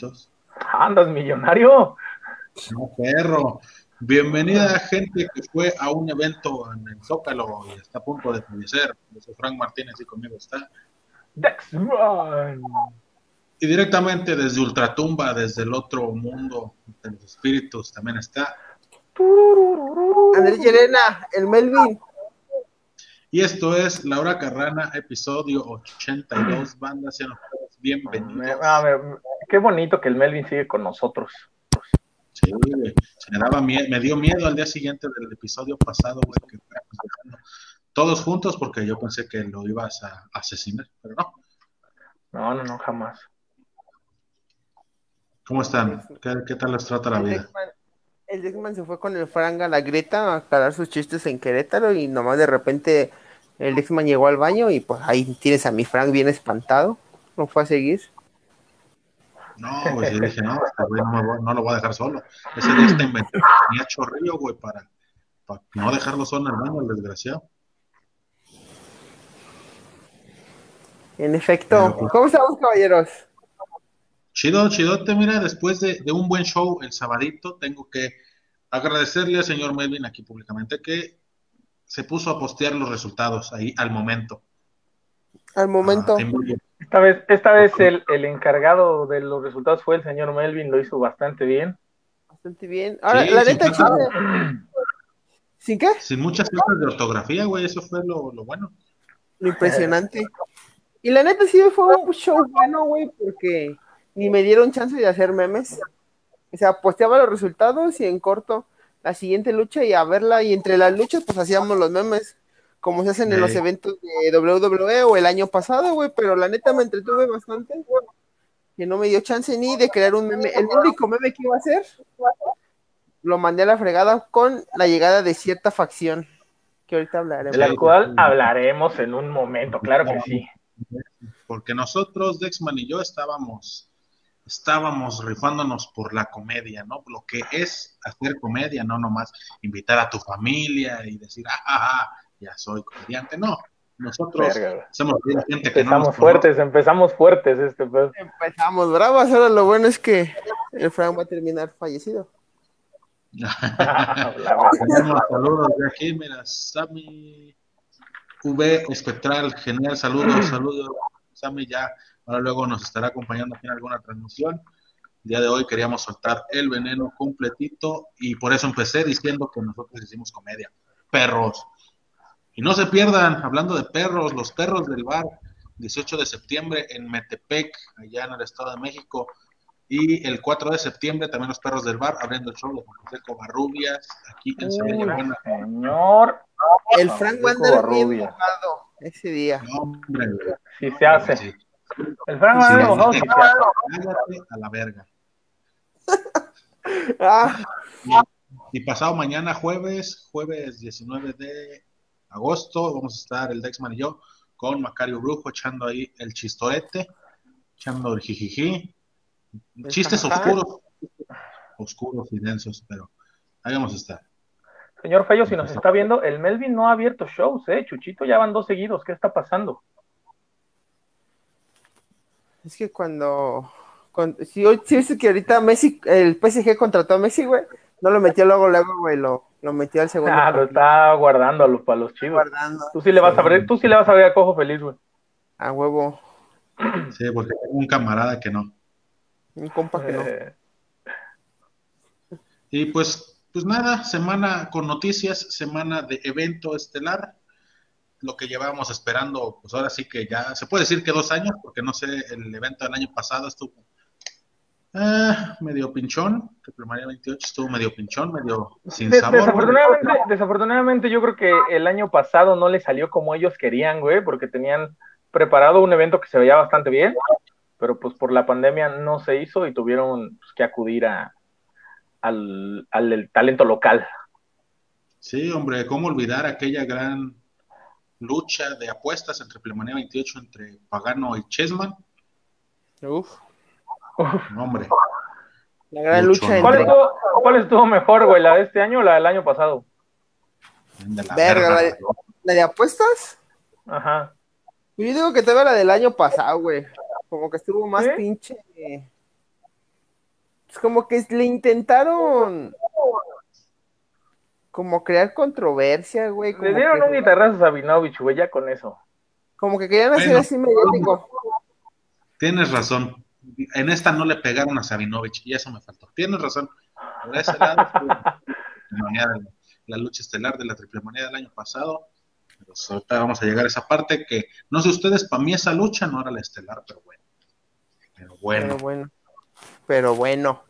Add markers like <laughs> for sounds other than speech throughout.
pesitos. Andas millonario. No, perro. Bienvenida gente que fue a un evento en el Zócalo y está a punto de fallecer. José Frank Martínez y conmigo está. Dex Run. Y directamente desde Ultratumba, desde el otro mundo de los espíritus, también está. Andrés Llerena, el Melvin. Y esto es Laura Carrana, episodio 82. Banda, sean ustedes bienvenidos. A ver, qué bonito que el Melvin sigue con nosotros. Sí, güey. Se me, daba mie- me dio miedo al día siguiente del episodio pasado, güey, que dejando todos juntos porque yo pensé que lo ibas a asesinar, pero no. No, no, no, jamás. ¿Cómo están? ¿Qué, qué tal les trata la El vida? Dexman, el Dexman se fue con el Frank a la Greta a calar sus chistes en Querétaro y nomás de repente el Dexman llegó al baño y pues ahí tienes a mi Frank bien espantado. No fue a seguir. No, yo dije, no, este güey no, me voy- no lo voy a dejar solo. Ese día está inventando, tenía chorrillo, güey, para, para no dejarlo solo en el desgraciado. En efecto, Pero, pues, ¿cómo estamos, caballeros? Chido, chidote, mira, después de, de un buen show el sabadito, tengo que agradecerle al señor Melvin aquí públicamente que se puso a postear los resultados ahí al momento. Al momento, Ah. Esta vez, esta vez el, el encargado de los resultados fue el señor Melvin, lo hizo bastante bien. bastante bien. Ahora, Sí, la sin neta, chile. ¿Sin qué? Sin muchas cosas de ortografía, güey, eso fue lo, lo bueno. Lo impresionante. Y la neta sí fue un show bueno, güey, porque ni me dieron chance de hacer memes. O sea, posteaba los resultados y en corto la siguiente lucha y a verla. Y entre las luchas, pues hacíamos los memes, como se hacen en los eventos de WWE o el año pasado, güey. Pero la neta me entretuve bastante, güey, que no me dio chance ni de crear un meme. El único meme que iba a hacer lo mandé a la fregada con la llegada de cierta facción, que ahorita hablaremos. De la cual hablaremos en un momento, claro que sí. Porque nosotros, Dexman y yo, estábamos, estábamos rifándonos por la comedia, ¿no? Lo que es hacer comedia, no nomás invitar a tu familia y decir, ah, ah, ah, ya soy comediante. No, nosotros Verga, somos gente que no Empezamos fuertes, empezamos fuertes este pues. Empezamos bravas, ahora lo bueno es que el Frank va a terminar fallecido. Tenemos saludos de aquí, mira, Sammy V Espectral, genial, saludos, saludos, Sammy ya, ahora luego nos estará acompañando aquí en alguna transmisión. El día de hoy queríamos soltar el veneno completito y por eso empecé diciendo que nosotros hicimos comedia. Perros. Y no se pierdan, hablando de perros, los perros del bar, 18 de septiembre en Metepec, allá en el Estado de México. Y el 4 de septiembre también los perros del bar abriendo el show de Juan José Covarrubias aquí en Sevilla. Uy, Buena. señor, El Frank bien enojado ese día. No, hombre, güey. si se hace. Sí. El Frank se hace. Cállate a la verga. <laughs> Ah, Y pasado mañana, jueves, jueves 19 de agosto, vamos a estar el Dexman y yo con Macario Brujo echando ahí el chistorete, echando el jijiji. Chistes Ajá. oscuros, oscuros y densos, pero ahí vamos a estar. Señor Fello, si nos está viendo, el Melvin no ha abierto shows, ¿eh? Chuchito ya van dos seguidos, ¿qué está pasando? es que cuando, cuando si hoy si viste que ahorita Messi, el PSG contrató a Messi, güey, no lo metió luego, luego, güey, lo, lo metió al segundo. Ah, lo está guardando a los, para los chivos. guardando Tú sí le vas a abrir, tú sí le vas a abrir a Cojo Feliz, güey. a huevo, Sí, porque tengo un camarada que no. un compa que no. Eh, Y pues, pues nada, semana con noticias, semana de evento estelar. Lo que llevábamos esperando, pues ahora sí que ya se puede decir que dos años, porque no sé, el evento del año pasado estuvo ah, medio pinchón, que primaria 28 estuvo medio pinchón, medio sin sabor. desafortunadamente, desafortunadamente yo creo que el año pasado no le salió como ellos querían, güey, porque tenían preparado un evento que se veía bastante bien, pero pues por la pandemia no se hizo y tuvieron pues, que acudir a, al, al el talento local. Sí, hombre, ¿cómo olvidar aquella gran lucha de apuestas entre Plemanía 28, entre Pagano y Chessman? Uf, No, hombre, la gran Mucho, lucha. ¿Cuál estuvo, ¿Cuál estuvo mejor, güey? ¿La de este año o la del año pasado? de la Verga, verga. la de- ¿La de apuestas? Ajá. Yo digo que todavía la del año pasado, güey. Como que estuvo más ¿Sí? pinche. Es como que le intentaron como crear controversia, güey. Le dieron un guitarrazo a Sabinovich, güey, ya con eso. Como que querían hacer así mediático. Tienes razón. En esta no le pegaron a Sabinovich y eso me faltó. Tienes razón. la lucha estelar de la triple manía del año pasado. Pero ahorita vamos a llegar a esa parte que, no sé ustedes, para mí esa lucha no era la estelar, pero bueno. Pero bueno. Pero bueno. Pero bueno.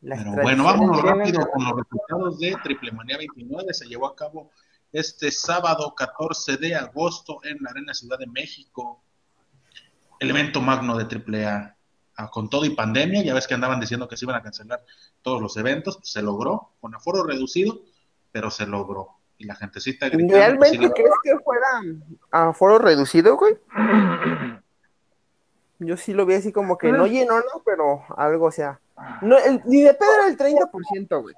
Pero bueno, vámonos rápido con los resultados de Triple Manía 29. Se llevó a cabo este sábado 14 de agosto en la Arena Ciudad de México. El evento magno de Triple A. Ah, con todo y pandemia, ya ves que andaban diciendo que se iban a cancelar todos los eventos, pues, se logró, con aforo reducido, pero se logró. Y la gentecita gritando, ¿Realmente crees que fuera a aforo reducido, güey? <clears throat> Yo sí lo vi así como que no llenó, no, pero algo, o sea. No, ni de pedo era el 30%, güey.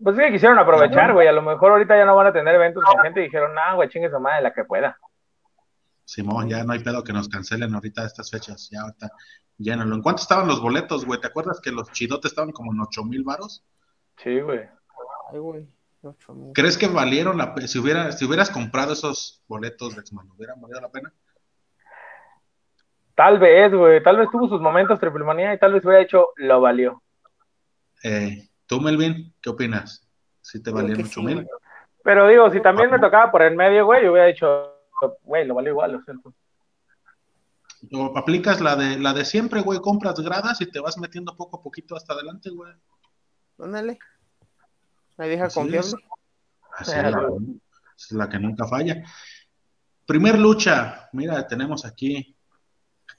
Pues sí que quisieron aprovechar, güey. A lo mejor ahorita ya no van a tener eventos con gente y dijeron, no, güey, chingue su madre la que pueda. Simón, ya no hay pedo que nos cancelen ahorita estas fechas. Ya ahorita llénalo. ¿En cuánto estaban los boletos, güey? ¿Te acuerdas que los chidotes estaban como en 8 mil varos? Sí, güey. Ay, güey. ¿Crees que valieron la pena? Si, hubiera, si hubieras comprado esos boletos de X-Man, ¿hubieran valido la pena? Tal vez, güey, tal vez tuvo sus momentos triple manía y tal vez hubiera hecho lo valió. Eh, ¿Tú, Melvin, qué opinas? ¿Si te valieron mucho mil? Pero digo, si también me tocaba por el medio, güey, yo hubiera dicho, güey, lo valió igual, lo siento. O aplicas la de la de siempre, güey, compras gradas y te vas metiendo poco a poquito hasta adelante, güey. Ándale. La vieja confiable. Así es, la, es la que nunca falla. Primer lucha, mira, tenemos aquí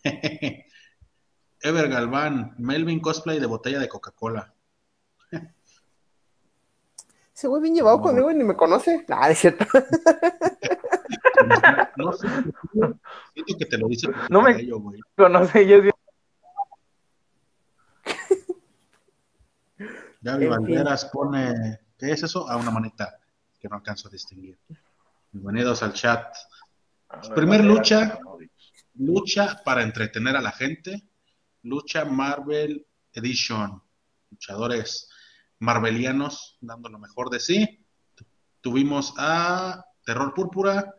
<laughs> Ever Galván, Melvin cosplay de botella de Coca-Cola. Ese güey bien llevado conmigo y ni me conoce. Ah, es cierto. <laughs> no sé, siento que te lo dice no me ello, güey. conoce yo Gaby Valderas pone, ¿qué es eso? A una manita que no alcanzo a distinguir. Bienvenidos al chat. Primer lucha, Lucha para entretener a la gente. Lucha Marvel Edition. Luchadores marvelianos dando lo mejor de sí. Tuvimos a Terror Púrpura,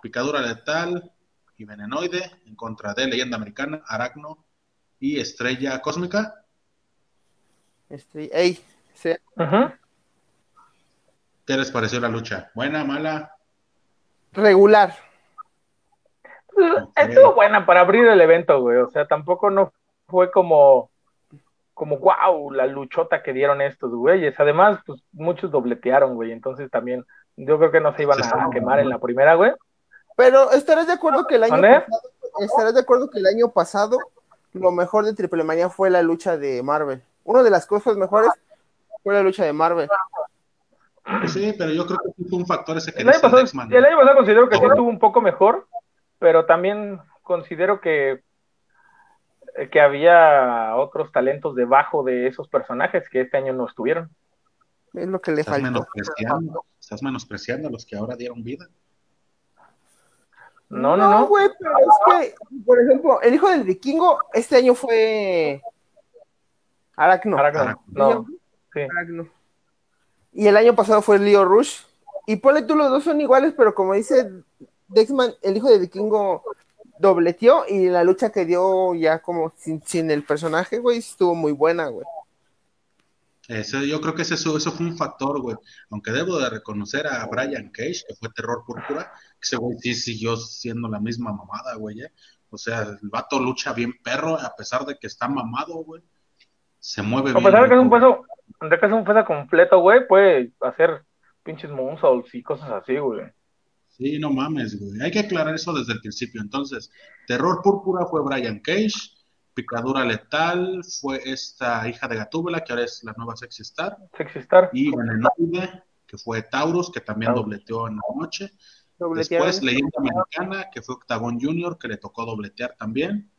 Picadura Letal y Venenoide en contra de Leyenda Americana, Aracno y Estrella Cósmica. Estrella, ey, ¿Qué les pareció la lucha? ¿Buena, mala? Regular. Estuvo buena para abrir el evento, güey. O sea, tampoco no fue como, como, wow, la luchota que dieron estos güeyes. Además, pues muchos dobletearon, güey. Entonces también, yo creo que no se iban a quemar en la primera, güey. Pero estarás de acuerdo que el año pasado, estarás de acuerdo que el año pasado lo mejor de Triple Manía fue la lucha de Marvel. Una de las cosas mejores fue la lucha de Marvel. Sí, pero yo creo que fue un factor ese que el año, pasado, el año pasado considero que sí estuvo un poco mejor, pero también considero que, que había otros talentos debajo de esos personajes que este año no estuvieron. Es lo que le estás Menospreciando, estás menospreciando a los que ahora dieron vida. No, no, no. güey, pero es que, por ejemplo, el hijo del vikingo este año fue Aracno. Aracno. No. Sí. Y el año pasado fue Leo Rush. Y ponle tú, los dos son iguales, pero como dice Dexman, el hijo de Vikingo, dobleteó y la lucha que dio ya como sin, el personaje, güey, estuvo muy buena, güey. Eso, yo creo que eso, eso fue un factor, güey. Aunque debo de reconocer a Brian Cage, que fue terror púrpura, que ese güey sí siguió siendo la misma mamada, güey. ¿eh? O sea, el vato lucha bien perro, a pesar de que está mamado, güey. Se mueve bien. A pesar de que es un peso, de que es un peso completo, güey, puede hacer pinches moonsaults y cosas así, güey. Sí, no mames, güey. Hay que aclarar eso desde el principio. Entonces, Terror Púrpura fue Brian Cage, Picadura Letal fue esta hija de Gatúbela, que ahora es la nueva Sexy Star. Sexy Star. Y Venenoide, que fue Taurus, que también dobleteó en la noche. Después, Leyenda Americana, que fue Octagon Junior, que le tocó dobletear también.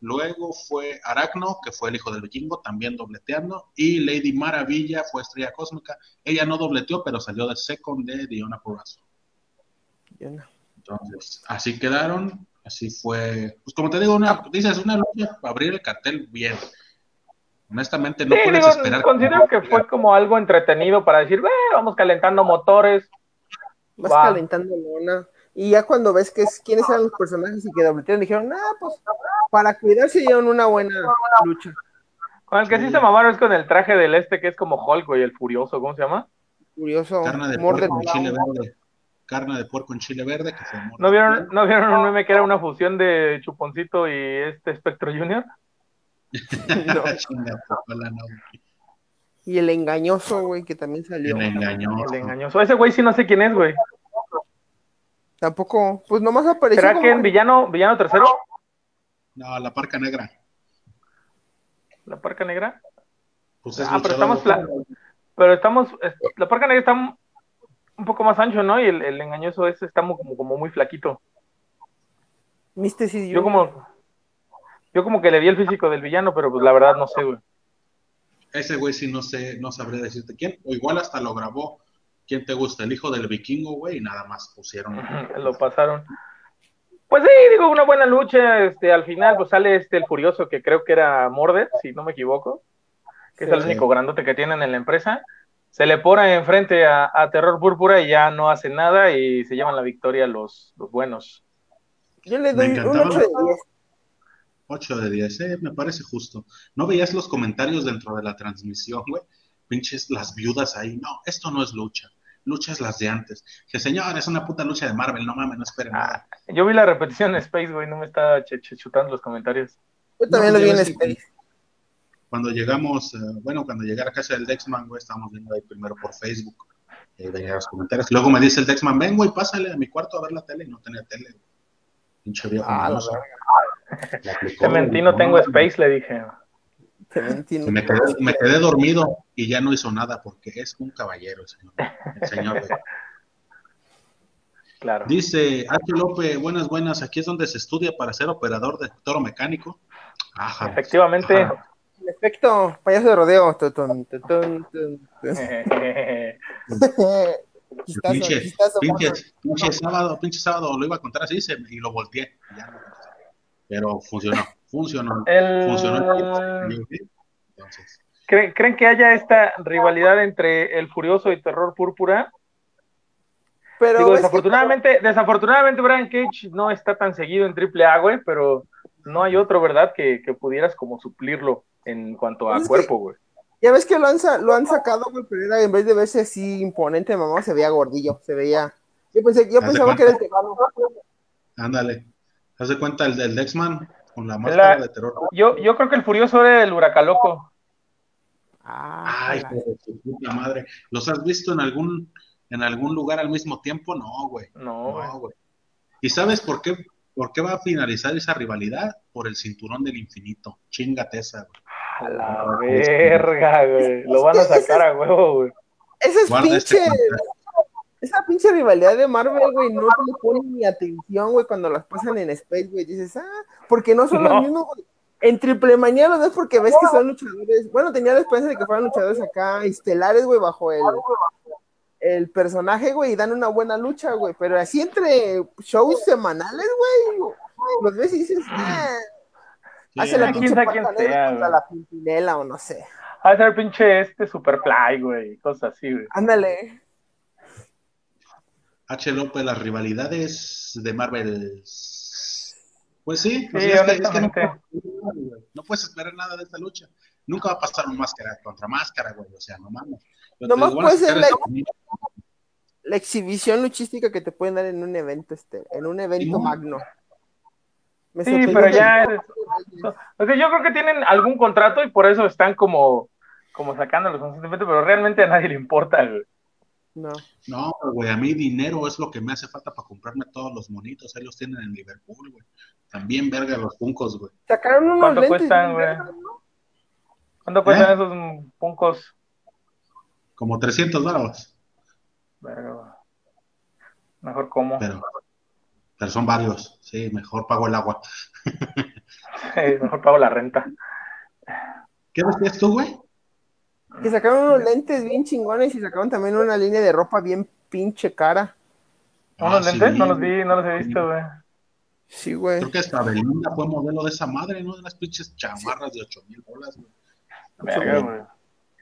Luego fue Aracno, que fue el hijo del vikingo, también dobleteando. Y Lady Maravilla fue Estrella Cósmica. Ella no dobleteó, pero salió de second de Diona Purazo. Entonces, así quedaron, así fue, pues como te digo, una, dices, una lucha para abrir el cartel bien. Honestamente, no Sí, puedes digo, esperar. considero que fue como algo entretenido para decir, "Ve, vamos calentando motores. Vas Va. calentando lona. Y ya cuando ves que es, quiénes eran los personajes y que dobletearon, dijeron, ah, pues para cuidarse dieron una buena lucha. Con el que sí, Sí. se mamaron es con el traje del este que es como Hulk, güey, el furioso, ¿cómo se llama? Curioso. Carne de Brown. chile verde. Carne de puerco en chile verde que se muerde. ¿No vieron, ¿No vieron un meme que era una fusión de Chuponcito y este Spectro Junior? <laughs> No. Y el engañoso, güey, que también salió. El engañoso. El engañoso. Ese güey sí no sé quién es, güey. Tampoco, pues nomás apareció. ¿Será como- que en villano, villano tercero? No, la parca negra. ¿La parca negra? Pues es Ah, pero estamos... Pero estamos... es- La parca negra está un poco más ancho, ¿no? Y el, el engañoso ese está mu- como, como muy flaquito. Sid Yo como... Yo como que le vi el físico del villano, pero pues la verdad no sé, güey. Ese güey sí no sé, no sabré decirte quién. O igual hasta lo grabó. ¿Quién te gusta? El hijo del vikingo, güey, y nada más pusieron. Lo pasaron. Pues sí, digo, una buena lucha. Este, al final, pues sale este el furioso que creo que era Morded, si no me equivoco, que es Sí. el único grandote que tienen en la empresa. Se le pone enfrente a, a Terror Púrpura y ya no hace nada y se llevan la victoria los, los buenos. Yo le doy un encantaba. 8 de 10. 8 de 10, eh, me parece justo. ¿No veías los comentarios dentro de la transmisión, güey? Pinches las viudas ahí. No, esto no es lucha. Lucha es las de antes. Que señor, es una puta lucha de Marvel, no mames, no esperen nada. Yo vi la repetición en Space, güey, no me estaba ch- ch- chutando los comentarios. Yo también No, lo vi en que- Space. Cuando llegamos, eh, bueno, cuando llegué a la casa del Dexman, güey, estábamos viendo ahí primero por Facebook. Eh, veía los comentarios. Luego me dice el Dexman, ven, güey, pásale a mi cuarto a ver la tele. Y no tenía tele. güey. Pinche viejo Ah, aplicó, Cementino. Este tengo Space, le dije. Cementino. Me quedé, me quedé dormido y ya no hizo nada porque es un caballero el señor. El señor. Claro. Dice H. López, buenas, buenas. Aquí es donde se estudia para ser operador de toro mecánico. Ajá. Efectivamente. Ajá. En efecto, payaso de rodeo. Tutun, tutun, tutun. Chistazo, <laughs> Pinche, pinche, pinche sábado, pinche sábado lo iba a contar así se- y lo volteé. ya no. Pero funcionó, funcionó. Funcionó. Entonces, ¿Creen, creen que haya esta rivalidad entre el Furioso y Terror Púrpura? Pero Digo, es que- desafortunadamente, desafortunadamente Brian Cage no está tan seguido en AAA, güey, pero no hay otro, ¿verdad? Que, que pudieras como suplirlo en cuanto a Pues cuerpo, güey. Ya ves que lo han, sa- lo han sacado, güey, pero era, en vez de verse así imponente, mamá, se veía gordillo, se veía... Yo, pensé, yo pensaba que era el tejano. ándale. Haz de cuenta el del Dexman con la máscara La- de terror. Yo, yo creo que el Furioso era el Huracaloco. Ah, Ay, la- puta madre. ¿Los has visto en algún, en algún lugar al mismo tiempo? No, güey. No, güey. No, güey. ¿Y sabes por qué, por qué va a finalizar esa rivalidad? Por el cinturón del infinito. Chingate esa, güey. A la verga, güey. Lo van a sacar a huevo, güey. Esas Guarda este contacto. Esa pinche rivalidad de Marvel, güey, no le ponen ni atención, güey, cuando las pasan en Space, güey. Dices, ah, porque no son <laughs> No. los mismos, güey. En Triple Manía los ves porque ves que son luchadores. Bueno, tenía la esperanza de que fueran luchadores acá estelares, güey, bajo el, el personaje, güey, y dan una buena lucha, güey. Pero así entre shows semanales, güey, los ves y dices, ah, hace la pinche contra güey. la pimpinela o no sé. A ser pinche este Superfly, güey. Cosas así, güey. Ándale. H. López, las rivalidades de Marvel. Pues sí, pues Sí, es que- es que no, puedes esperar nada de esta lucha. Nunca va a pasar un máscara contra máscara, güey. O sea, no mames. Nomás puede ser la- el exhibición luchística que te pueden dar en un evento, este, en un evento magno. Me Sí, pero ya es- O sea, yo creo que tienen algún contrato y por eso están como, como sacándolos constantemente, pero realmente a nadie le importa, güey. No. No, güey, a mí dinero es lo que me hace falta para comprarme todos los monitos. Ahí los tienen en Liverpool, güey. También verga los puncos, güey. Sacaron unos ¿Cuánto lentes. cuestan, güey? ¿Cuánto cuestan ¿Eh? esos puncos? Como 300 dólares. Verga. Mejor como. Pero, pero son varios. Sí, mejor pago el agua. <laughs> Mejor pago la renta. ¿Qué decías tú, güey? Que sacaron unos lentes bien chingones y sacaron también una línea de ropa bien pinche cara. ¿Unos Ah, lentes? sí. No los vi, no los he visto, güey. Sí, güey. Creo que hasta Belinda fue modelo de esa madre, ¿no? De las pinches chamarras de 8 mil bolas, güey.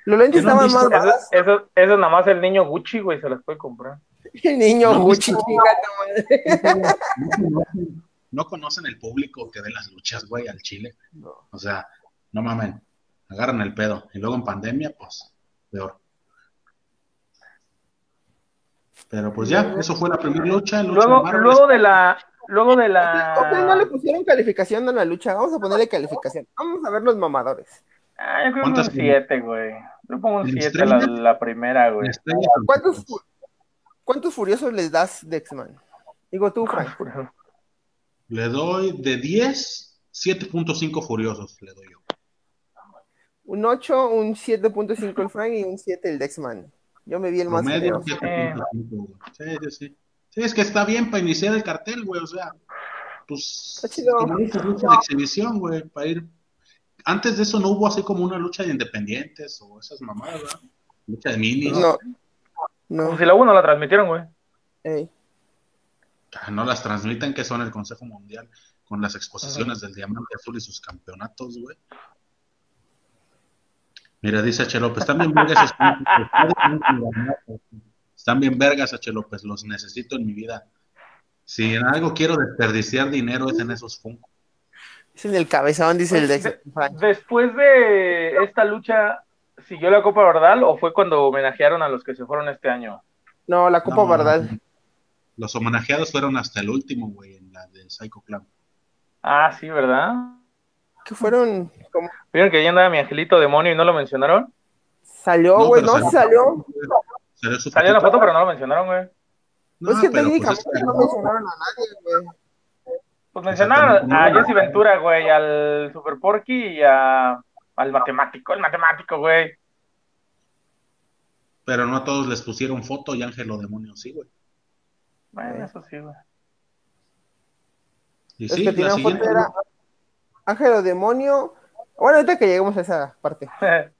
Los lentes ¿Qué no han estaban más? Eso, baratos. eso, eso nada más el niño Gucci, güey, se las puede comprar. El niño ¿No Gucci, visto? chinga tu madre. No conocen, no conocen el público que ve las luchas, güey, al Chile. No. O sea, no mamen, agarran el pedo. Y luego en pandemia, pues, peor. Pero pues ya, eso fue la primera lucha. lucha Luego, Marvel. luego de la, luego de Ok, no le la, pusieron calificación a la lucha. Vamos a ponerle calificación. Vamos a ver los mamadores. ah, yo creo que un ¿Cuántas- 7, güey. Yo pongo un ¿En 7 la, la primera, güey. ¿Cuántos. ¿Cuántos furiosos les das, Dexman? Digo tú, Frank. Le doy de 10, 7.5 furiosos le doy yo. Un 8, un 7.5 el Frank y un 7 el Dexman. Yo me vi el más Promedio furioso. 7.5, güey. Sí, sí, sí. Sí, es que está bien para iniciar el cartel, güey. O sea, pues. Está chido. Como lucha, lucha de exhibición, güey. Para ir. Antes de eso no hubo así como una lucha de independientes o esas mamadas, ¿verdad? Lucha de minis. No. No. si la 1 la transmitieron, güey. Ey. Ah, No las transmiten, que son el Consejo Mundial con las exposiciones del Diamante Azul y sus campeonatos, güey. Mira, dice H. López, <laughs> están bien vergas. Están bien vergas, H. López, los necesito en mi vida. Si en algo quiero desperdiciar dinero es en esos Funkos. Es en el cabezón, dice el Pues. Frank. Después de esta lucha, ¿siguió la Copa Verdal o fue cuando homenajearon a los que se fueron este año? No, la Copa No, Bardal. Los homenajeados fueron hasta el último, güey, en la de Psycho Clown. Ah, sí, ¿verdad? Que fueron. Como... ¿Vieron que ahí andaba mi angelito demonio y no lo mencionaron? Salió, No, güey, pero no, salió. Salió su Salió en la foto, pero no lo mencionaron, güey. No, es que pero, pues, técnicamente es que- no mencionaron a nadie, güey. Pues mencionaron a Jesse Ventura, güey, al Super Porky y a, al matemático, el matemático, güey. pero no a todos les pusieron foto y Ángelo Demonio, sí, güey. Bueno, eso sí, güey. Y sí, que la siguiente, foto era Ángelo Demonio. Bueno, ahorita que lleguemos a esa parte. <laughs>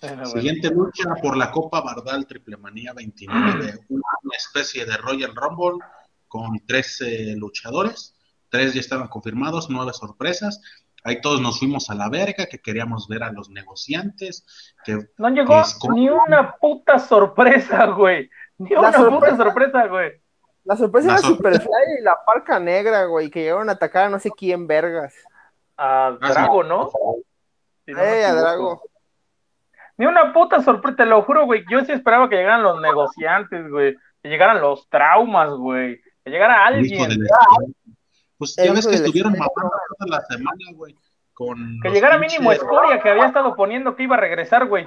Bueno. Siguiente lucha por la Copa Bardal Triple Manía 29, <clears throat> una especie de Royal Rumble con 13 luchadores, tres ya estaban confirmados, nueve sorpresas. Ahí todos nos fuimos a la verga, que queríamos ver a los negociantes, que No llegó ni una puta sorpresa, güey. Ni La una sorpresa- puta sorpresa, güey. La sorpresa La era sorpresa. Superfly y la parca negra, güey, que llegaron a atacar a no sé quién vergas. A Ah. Drago, ¿no? Si no Eh, a. Drago. Ni una puta sorpresa, te lo juro, güey. Yo sí esperaba que llegaran los negociantes, güey. Que llegaran los traumas, güey. Que llegara alguien. Pues ya ves que estuvieron mamando toda la semana, güey. Con Que llegara pinches mínimo Escoria, que había estado poniendo que iba a regresar, güey.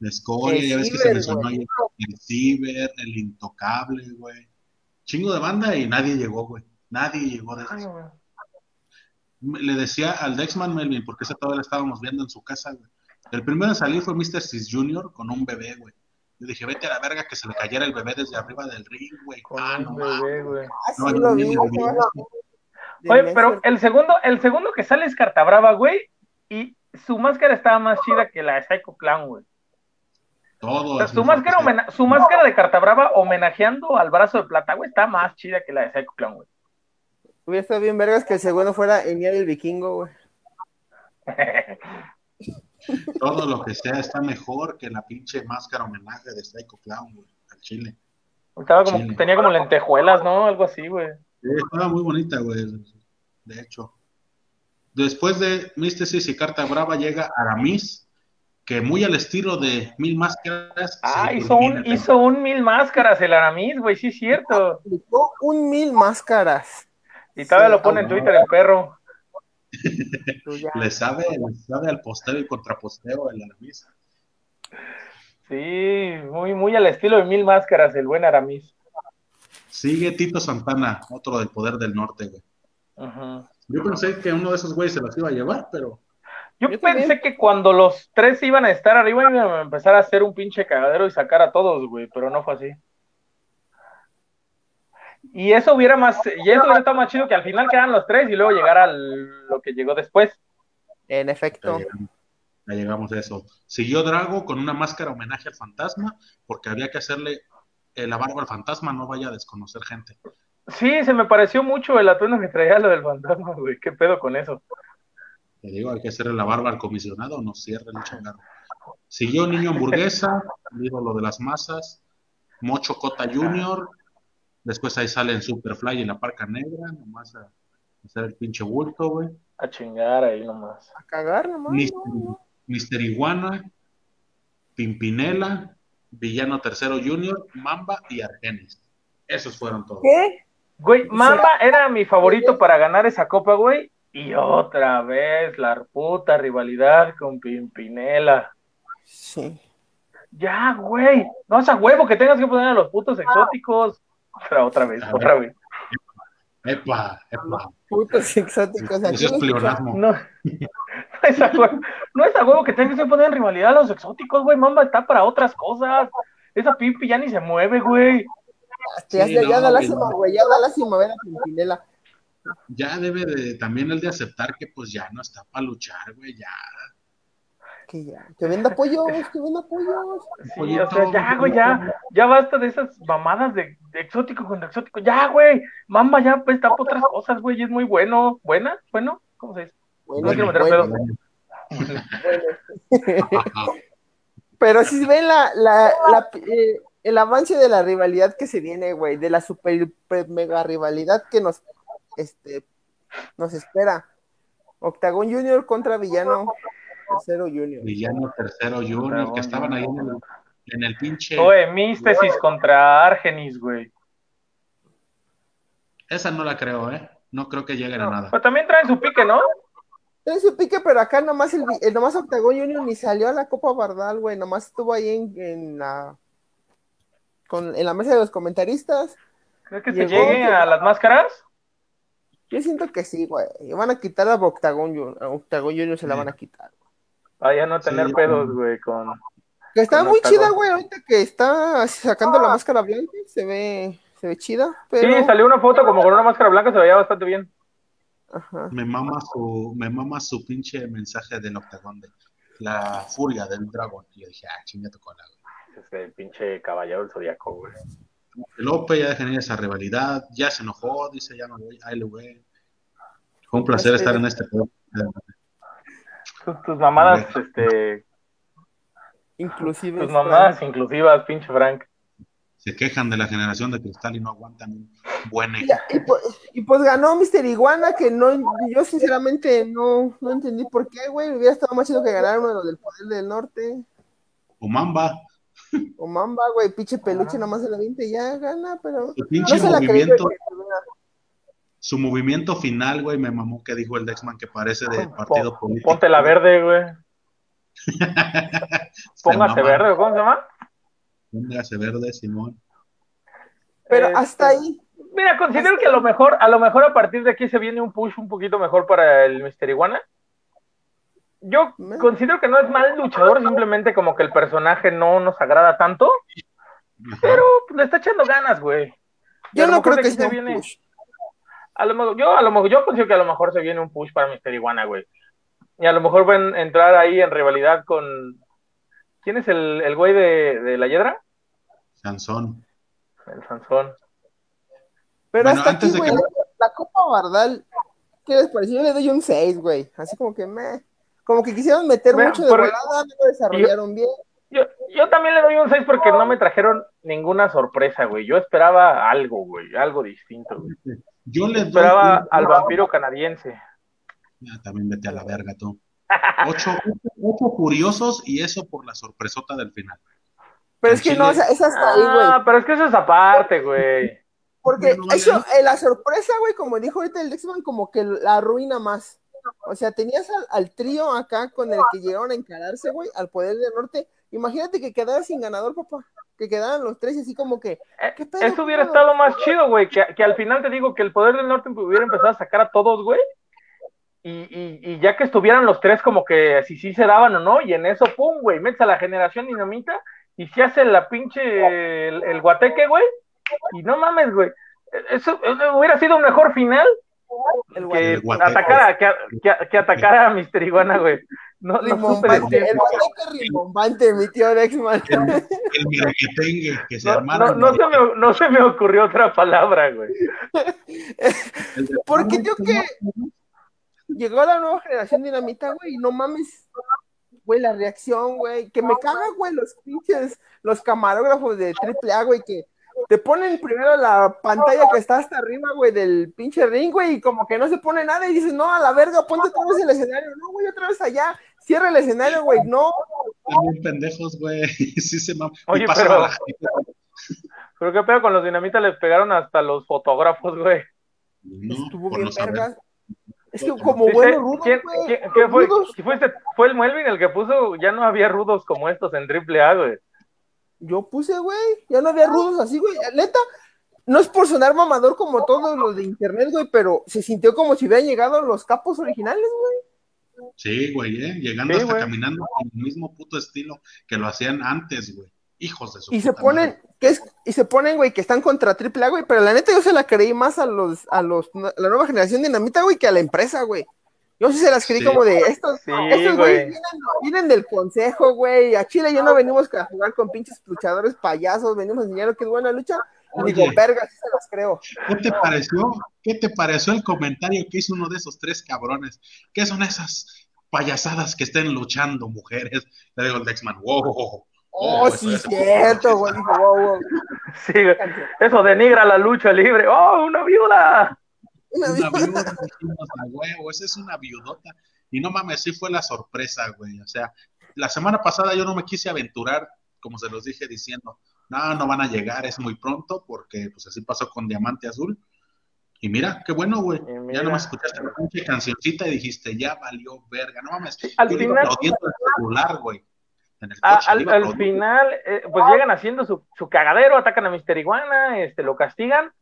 Escoria, El ya ves que se ahí el Ciber, el Intocable, güey. Chingo de banda y nadie llegó, güey. Nadie llegó de Ay. Le decía al Dexman Melvin, porque ese todavía lo estábamos viendo en su casa, güey. El primero en salir fue Mr. Sis Jr. con un bebé, güey. Yo dije, vete a la verga que se le cayera el bebé desde arriba del ring, güey. Con Ah, no bebé, güey. Ah, sí, No, lo no, vi. no, güey. no, De Oye, pero el segundo, el segundo que sale es Cartabrava, güey. Y su máscara estaba más chida que la de Psycho Clown, güey. Todo. O sea, es su máscara, homena- su máscara de Cartabrava homenajeando al brazo de plata, güey, está más chida que la de Psycho Clown, güey. Hubiera estado bien vergas que el segundo fuera Eniel el vikingo, güey. <laughs> Todo lo que sea está mejor que la pinche máscara homenaje de Psycho Clown, güey. Al chile. Estaba como, Chile. tenía como lentejuelas, ¿no? Algo así, güey. Sí, estaba muy bonita, güey. De hecho. Después de Místesis y Carta Brava llega Aramis, que muy al estilo de Mil Máscaras. Ah, hizo un, hizo un mil máscaras el Aramis, güey, sí es cierto. Aplicó un mil máscaras. Y todavía Sí, lo pone en Twitter el perro. Le sabe, le sabe al posteo y contraposteo el Aramis. Sí, muy, muy al estilo de mil máscaras el buen Aramis. Sigue Tito Santana, otro del poder del norte, güey. Ujú. Yo pensé que uno de esos güeyes se los iba a llevar, pero Yo, Yo pensé también. que cuando los tres iban a estar arriba iban a empezar a hacer un pinche cagadero y sacar a todos, güey, pero no fue así. Y eso hubiera más, y eso hubiera estado más chido que al final quedaran los tres y luego llegara al- lo que llegó después. En ya efecto. llegamos, ya llegamos a eso. Siguió Drago con una máscara homenaje al fantasma, porque había que hacerle eh, la barba al fantasma, no vaya a desconocer gente. Sí, se me pareció mucho el atuendo que traía lo del fantasma, güey. ¿Qué pedo con eso? Te digo, hay que hacerle la barba al comisionado, no cierre el changarro. Siguió Niño Hamburguesa, <laughs> digo lo de las masas, Mocho Cota Junior, después ahí sale en Superfly en la Parca Negra, nomás a hacer el pinche bulto, güey. A chingar ahí nomás. A cagar nomás. Mister, no, no. Mister Iguana, Pimpinela, Villano Tercero Junior, Mamba y Argenis. Esos fueron todos. ¿Qué? Güey, Mamba era mi favorito para ganar esa copa, güey. Y otra vez la puta rivalidad con Pimpinela. Sí. Ya, güey. No es a huevo que tengas que poner a los putos exóticos. Otra, otra vez, A otra ver. vez. Epa, epa. Putos exóticos. Aquí Eso es pleonasmo. No, <laughs> no <laughs> es a huevo, no es a huevo que tengas que poner en rivalidad a los exóticos, güey. Mamba está para otras cosas. Esa Pimpi ya ni se mueve, güey. Ya, Sí, ya, da lástima, güey. Ya da lástima ver a Pimpinela. Ya debe de, también el de aceptar que pues ya no está para luchar, güey, ya. Que ya. Que venda pollos, que venda pollos. Sí, o sea, ya, güey, ya, ya basta de esas mamadas de, de exótico contra exótico. Ya, güey, Mamba ya pues, está por otras cosas, güey, y es muy bueno. ¿Buena? ¿Bueno? ¿Cómo se dice? Bueno, No quiero meter bueno, pedo. bueno. Pero si ven la, la, la, eh, el avance de la rivalidad que se viene, güey, de la super, hiper, mega rivalidad que nos, este, nos espera. Octagon Junior contra Villano Tercero Junior. Villano Tercero Junior, que estaban ahí en el, en el pinche. Oye, Místesis contra Argenis, güey. Esa no la creo, ¿eh? No creo que lleguen a nada. Pero también traen su pique, ¿no? Tiene su pique, pero acá nomás el, el nomás Octagon Junior ni salió a la Copa Bardal, güey, nomás estuvo ahí en, en la con, en la mesa de los comentaristas. ¿Crees que se Llegó, llegue a las máscaras? Yo siento que sí, güey. Y Van a quitar a Octagon Junior, a Octagon Junior se la Sí. van a quitar. Para ya no tener Sí, pedos, güey, con... Que está Con muy Octagon. chida, güey, ahorita que está sacando la máscara blanca, se ve, se ve chida, pero Sí, salió una foto como con una máscara blanca, se veía bastante bien. Ajá. Me mama su, me mama su pinche mensaje del octagón de la furia del dragón. Y yo dije, ah, chinga tu cola, güey. Es el pinche caballero del zodiaco, güey. López ya dejen ir esa rivalidad, ya se enojó, dice, ya no voy, ahí lo ve. Fue un placer estar en este podcast. Tus, tus mamadas, este, inclusive tus mamadas inclusivas, pinche Frank. Se quejan de la generación de cristal y no aguantan un buen Y, y pues, y pues ganó Mr. Iguana, que no, yo sinceramente no, no entendí por qué, güey, hubiera estado más chido que ganar uno de los del Poder del Norte, O Mamba, o Mamba, güey, pinche peluche, nomás se la 20 y ya gana, pero su pinche no se la creyó movimiento, su final, güey, me mamó que dijo el Dexman que parece de partido político. Ponte la verde, güey. <laughs> Se Póngase verde, ¿cómo se llama? Póngase verde, Simón. Pero Este, hasta ahí, Mira, considero que a lo mejor, a lo mejor a partir de aquí se viene un push un poquito mejor para el Mister Iguana. Yo considero que no es mal luchador, simplemente como que el personaje no nos agrada tanto, pero pues, le está echando ganas, güey. Yo no creo que sea se un viene- push. A lo mejor, yo a lo mejor, yo considero que a lo mejor se viene un push para Mister Iguana, güey. Y a lo mejor van a entrar ahí en rivalidad con ¿quién es el, el güey de, de la Yedra? Sansón. El Sansón. Pero Bueno, hasta antes aquí, güey, que- la Copa Bardal, ¿qué les pareció? Yo le doy un 6, güey, así como que me, como que quisieron meter mucho de pero- volada, no lo desarrollaron bien. Yo, yo también le doy un 6 porque no me trajeron ninguna sorpresa, güey. Yo esperaba algo, güey, algo distinto. güey. Yo le doy Esperaba un- al vampiro canadiense. Ah, también vete a la verga tú. Ocho, ocho curiosos y eso por la sorpresota del final. Pero es que chile- no, o sea, es hasta ahí, güey. Ah, pero es que eso es aparte, güey. Porque No, eso, eh, la sorpresa, güey, como dijo ahorita el Dexman, como que la arruina más. O sea, tenías al, al trío acá con el que llegaron a encararse, güey, al poder del norte. Imagínate que quedara sin ganador, papá. Que quedaran los tres y así como que. Eh, ¿Qué pedo, Eso hubiera pedo? estado más chido, güey. Que, que al final te digo que el poder del norte hubiera empezado a sacar a todos, güey. Y, y, y ya que estuvieran los tres, como que si sí se daban o no, y en eso, pum, güey, metes a la generación dinamita y se hace la pinche el, el guateque, güey. Y no mames, güey. Eso, eso hubiera sido un mejor final El que El atacara, que, que, que atacara a Mister Iguana, güey. No, no el guateque rimbombante, mi tío Dexman. El, el merequetengue que se No, armara. no, no se me, no se me ocurrió otra palabra, güey. <laughs> Porque yo que. llegó la nueva generación dinamita, güey, y no mames, güey, la reacción, güey, que me caga, güey, los pinches, los camarógrafos de AAA, güey, que te ponen primero la pantalla que está hasta arriba, güey, del pinche ring, güey, y como que no se pone nada y dices, no, a la verga, ponte otra vez el escenario, no, güey, otra vez allá, cierra el escenario, güey, no. También pendejos, güey, <laughs> sí se maman. Oye, pasa pero- la Pero qué pedo con los dinamitas les pegaron hasta los fotógrafos, güey. No, Estuvo bien vergas. Es que como Dice, bueno, rudo, ¿quién, güey. quién- qué fue? rudos. ¿Quién fuiste? Fue el Melvin el que puso, ya no había rudos como estos en AAA, güey. Yo puse, güey, ya no había rudos así, güey. Neta, no es por sonar mamador como todos los de internet, güey, pero se sintió como si hubieran llegado los capos originales, güey. Sí, güey, ¿eh? llegando Sí, hasta caminando con el mismo puto estilo que lo hacían antes, güey. Hijos de su Y se puta ponen, madre. que es, y se ponen, güey, que están contra AAA, güey, pero la neta yo se la creí más a los, a los, la nueva generación dinamita, güey, que a la empresa, güey. Yo sí se las creí Sí. como de estos, Sí, estos güey. güeyes vienen, vienen del consejo, güey. A Chile yo no venimos a jugar con pinches luchadores payasos, venimos a enseñar lo que es buena lucha. Y digo, verga, sí se las creo. ¿Qué te pareció? ¿Qué te pareció el comentario que hizo uno de esos tres cabrones? ¿Qué son esas payasadas que estén luchando mujeres? Le digo al Dexman, wow. Oh, sí, cierto, güey. Wow, wow. Sí, güey. Eso denigra la lucha libre. ¡Oh, una viuda! Una viuda, huevo, esa es una viudota. Y no mames, sí fue la sorpresa, güey. O sea, la semana pasada yo no me quise aventurar, como se los dije diciendo, no, no van a llegar, es muy pronto, porque pues así pasó con Diamante Azul. Y mira, qué bueno, güey. Ya nomás escuchaste la pinche cancioncita y dijiste, ya valió verga. No mames, Al yo final- el celular, güey. En el A- coche, al, al final, eh, pues llegan haciendo su, su cagadero, atacan a Mister Iguana, este, lo castigan.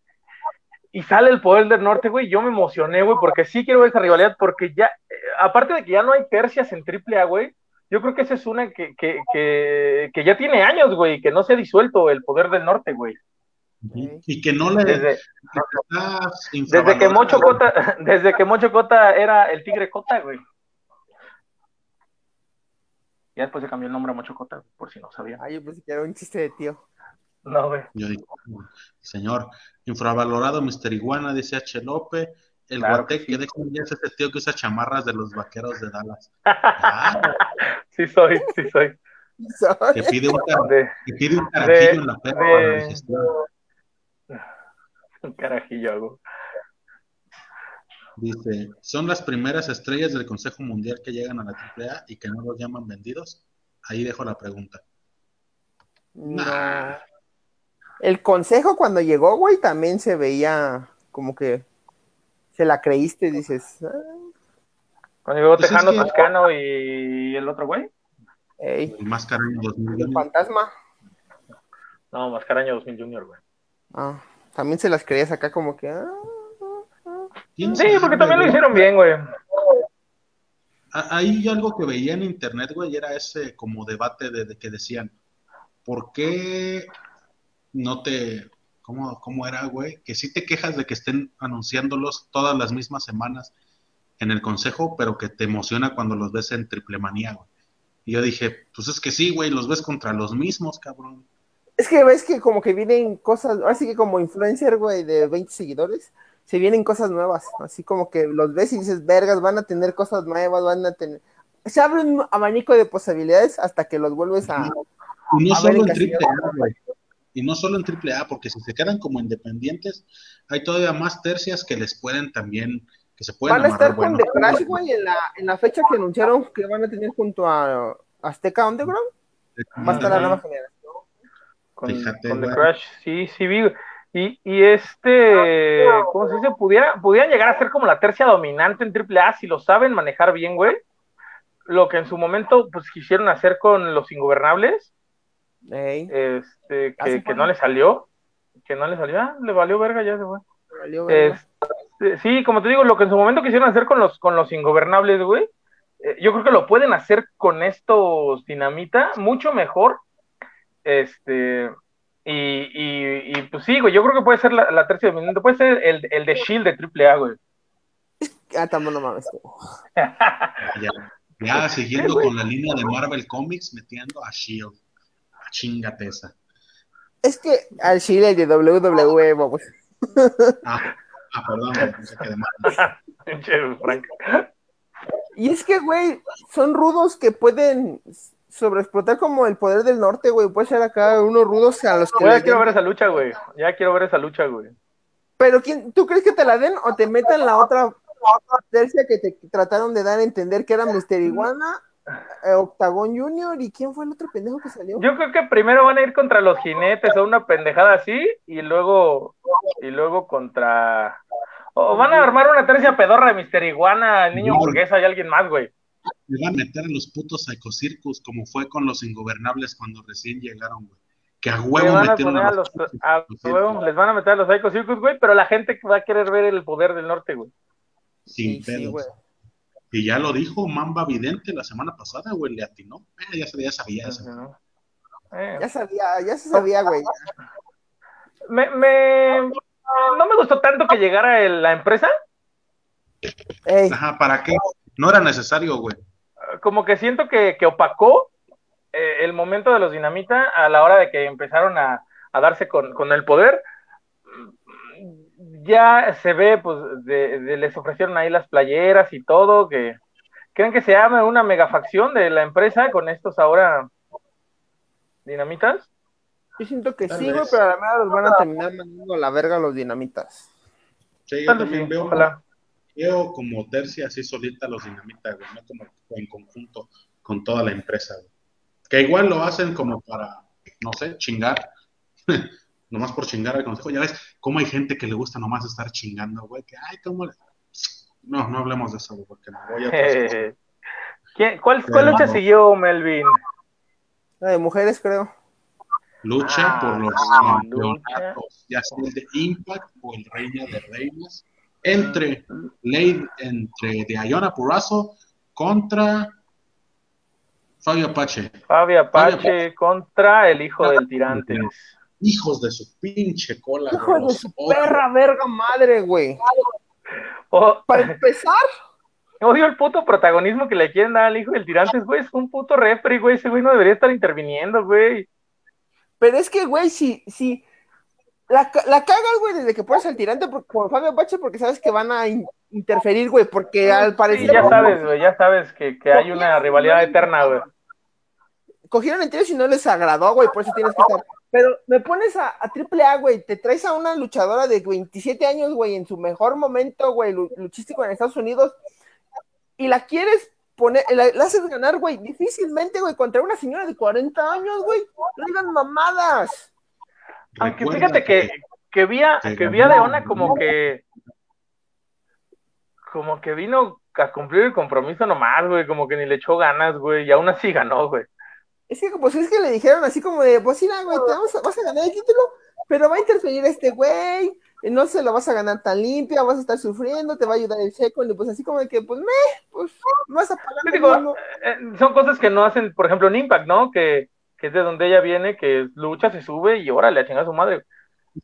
Y sale el poder del norte, güey. Yo me emocioné, güey, porque sí quiero ver esa rivalidad, porque ya, eh, aparte de que ya no hay tercias en AAA, güey, yo creo que esa es una que, que, que, que ya tiene años, güey, que no se ha disuelto el poder del norte, güey. Y que no le Desde, desde que Mocho. Cota, <laughs> desde que Mocho Cota era el tigre Cota, güey. Ya después se cambió el nombre a Mocho Cota, por si no sabían. Ay, yo pensé que era un chiste de tío. No, güey. Yo digo, señor, infravalorado Mr. Iguana, dice H. López, el Claro que guateque sí. de ya es ese tío que usa chamarras de los vaqueros de Dallas. <laughs> Ah, Sí soy, sí soy. que pide un, car- De, que pide un carajillo De- en la perra para la digestión. un carajillo hago. Dice, son las primeras estrellas del Consejo Mundial que llegan a la AAA y que no los llaman vendidos. Ahí dejo la pregunta. No. Nah. El consejo cuando llegó, güey, también se veía como que se la creíste, dices, ah, Cuando llegó Pues es Tejano, que- Toscano y el otro güey. ey, El Mascaraño 2000. el fantasma. No, Mascaraño 2000 Junior, güey. Ah, también se las creías acá como que, ah, ¿Quién Sí, porque también lo hicieron bien, güey. A- Hay algo que veía en internet, güey, y era ese como debate de, de que decían, ¿por qué no te, cómo, cómo era, güey? Que sí te quejas de que estén anunciándolos todas las mismas semanas en el consejo, pero que te emociona cuando los ves en triple manía, güey. Y yo dije, pues es que sí, güey, los ves contra los mismos, cabrón. Es que ves que como que vienen cosas, ahora sí que como influencer, güey, de 20 seguidores, se vienen cosas nuevas, así como que los ves y dices, vergas, van a tener cosas nuevas, van a tener... Se abre un abanico de posibilidades hasta que los vuelves a... Y no A ver, solo en triple A, güey. Y no solo en triple A, porque si se quedan como independientes, hay todavía más tercias que les pueden también, que se pueden Van a estar amarrar con bueno. The Crash, güey, en la, en la fecha que anunciaron que van a tener junto a Azteca Underground, va a estar la nueva generación. Con, Fíjate, con The. Crash, sí, sí vi. Y, y este, ¿cómo se dice? Pudiera, pudieran llegar a ser como la tercia dominante en AAA si lo saben manejar bien, güey. Lo que en su momento, pues, quisieron hacer con los ingobernables, Este, que, que no le salió, que no le salió, ah, le valió verga, ya se fue. valió verga. Este, sí, como te digo, lo que en su momento quisieron hacer con los, con los ingobernables, güey, eh, yo creo que lo pueden hacer con estos dinamita mucho mejor. Este, y, y, y, pues sí, güey, yo creo que puede ser la, la tercia dominante, puede ser el, el de Shield de AAA, güey. Ah, también no mames. Ya, ya siguiendo con la línea de Marvel Comics, metiendo a Shield. A chingate esa. Es que al Chile de WWE, vamos. Ah, ah perdón, pensé que de. <laughs> Y es que, güey, son rudos que pueden sobreexplotar como el poder del norte, güey. Puede ser acá unos rudos a los que. ya quiero ver esa lucha, güey. Ya quiero ver esa lucha, güey. Pero ¿quién, ¿tú crees que te la den o te metan la otra, tercia que te trataron de dar a entender que era Mister Iguana, eh, Octagon Junior y quién fue el otro pendejo que salió? Yo creo que primero van a ir contra los jinetes o una pendejada así y luego y luego contra o van a armar una tercia pedorra de Mister Iguana, el niño burguesa y alguien más, güey. Me van a meter en los putos Psycho Circus como fue con los ingobernables cuando recién llegaron, güey. Que a huevo metieron a los, a huevo, les van a meter a los Psycho Circus, güey, pero la gente va a querer ver el poder del norte, güey. Sin sí, pedos. Y ya lo dijo Mamba Vidente la semana pasada, güey, le atinó. Eh, ya, sabía, ya sabía eso. Eh. Ya sabía, ya se sabía, güey. Me, me, no me gustó tanto que llegara la empresa. Ajá, ¿para qué? No era necesario, güey. Como que siento que, opacó eh, el momento de los dinamita a la hora de que empezaron a, darse con, el poder. Ya se ve, pues, de, les ofrecieron ahí las playeras y todo, que creen que se llama una megafacción de la empresa con estos ahora dinamitas. Yo siento que sí, güey, pero a la verdad los van a terminar mandando a la verga los dinamitas. Sí, yo también veo, veo, como tercia así solita los dinamitas, güey, no como en conjunto con toda la empresa, güey. Que igual lo hacen como para, no sé, chingar. <laughs> nomás por chingar al consejo. Ya ves cómo hay gente que le gusta nomás estar chingando, güey. Que, ay, cómo le... No, no hablemos de eso, güey, porque me voy a... <laughs> ¿Quién, ¿Cuál, cuál lucha siguió, Melvin? La de mujeres, creo lucha ah, por los campeonatos, ya sea el de Impact o el Reina de Reinas, entre Ley, entre de Ayona Purazo contra Fabio Apache. Fabio Apache contra el hijo del Tirantes. Hijos de su pinche cola. Hijos de su perra verga madre, güey. Para empezar. Odio el puto protagonismo que le quieren dar al hijo del Tirantes, güey. Es un puto refri, güey. Ese güey no debería estar interviniendo, güey. Pero es que, güey, si, si la, la cagas, güey, desde que pones al tirante por, por Fabio Pache, porque sabes que van a interferir, güey, porque al parecer. Sí, ya sabes, güey, ya sabes que, que hay una rivalidad eterna, güey. Cogieron enteros y no les agradó, güey, por eso tienes que estar. Pero me pones a, a triple A, güey, te traes a una luchadora de 27 años, güey, en su mejor momento, güey, luchístico en Estados Unidos, y la quieres poner, la, haces ganar, güey, difícilmente, güey, contra una señora de 40 años, güey, no digan mamadas. Aunque fíjate que, que vi a, que vi a Leona como que, como que vino a cumplir el compromiso nomás, güey, como que ni le echó ganas, güey, y aún así ganó, güey. Es que, pues, es que le dijeron así como de, pues, sí, güey, te vamos a, vas a ganar el título, pero va a interferir este güey, no se lo vas a ganar tan limpia, vas a estar sufriendo, te va a ayudar el seco, y pues así como de que, pues, me, pues, vas a pagar. Eh, son cosas que no hacen, por ejemplo, en Impact, ¿no? Que, que es de donde ella viene, que lucha, se sube y órale, a chingar a su madre.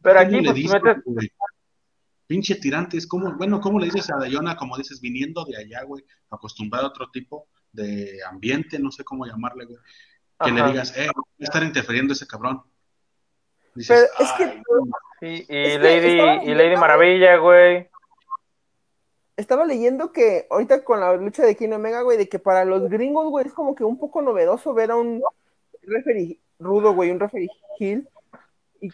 Pero aquí, pues, dices, metes... Pinche tirantes, ¿cómo, bueno, ¿cómo le dices a Dayona, como dices, viniendo de allá, güey, acostumbrado a otro tipo de ambiente, no sé cómo llamarle, güey, que le digas, eh, voy a estar interfiriendo ese cabrón. Dices, Pero es que y, Lady, y Lady Maravilla, güey. Estaba leyendo que ahorita con la lucha de Kino Omega, güey, de que para los gringos, güey, es como que un poco novedoso ver a un referee rudo, güey, un referee heel. Y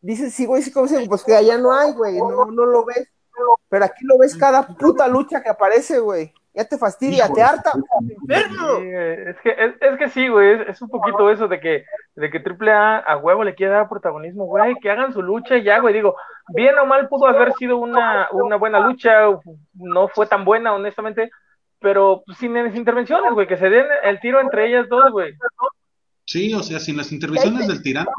dices, sí, güey, sí, como pues que allá no hay, güey, no, no lo ves. Pero aquí lo ves cada puta lucha que aparece, güey ya te fastidia, te harta, es, que, es, que sí, güey, es, un poquito eso de que, de que AAA a huevo le quiere dar protagonismo, güey, que hagan su lucha y ya, güey, digo, bien o mal pudo haber sido una, una buena lucha, no fue tan buena, honestamente, pero sin las intervenciones, güey, que se den el tiro entre ellas dos, güey. Sí, o sea, sin las intervenciones del tirante,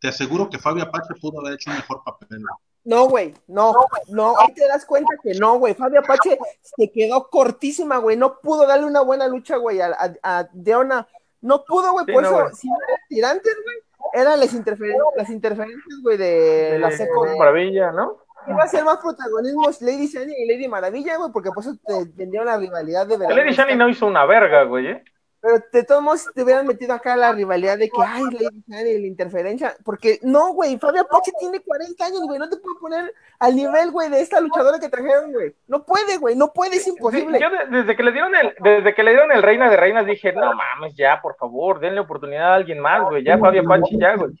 te aseguro que Fabio Apache pudo haber hecho un mejor papel. No, güey, no, no, ahí te das cuenta que no, güey. Fabio Apache se quedó cortísima, güey. No pudo darle una buena lucha, güey, a, a, Deona. No pudo, güey, por eso, si no eran tirantes, güey, eran las, interferencias, las interferencias, güey, de, la seco. Maravilla, ¿no? Iba a ser más protagonismos Lady Shani y Lady Maravilla, güey, porque por eso te vendieron la rivalidad de verdad. Lady Shani no hizo una verga, güey, ¿eh? Pero de todos modos, si te hubieran metido acá la rivalidad de que, ay, Lady Shani, la interferencia, porque no, güey, Fabio Apache tiene 40 años, güey, no te puede poner al nivel, güey, de esta luchadora que trajeron, güey. No puede, güey, no puede, es imposible. Yo de- desde que le dieron el, desde que le dieron el Reina de Reinas dije, no mames, ya, por favor, denle oportunidad a alguien más, güey, ya Fabio Apache, ya, güey.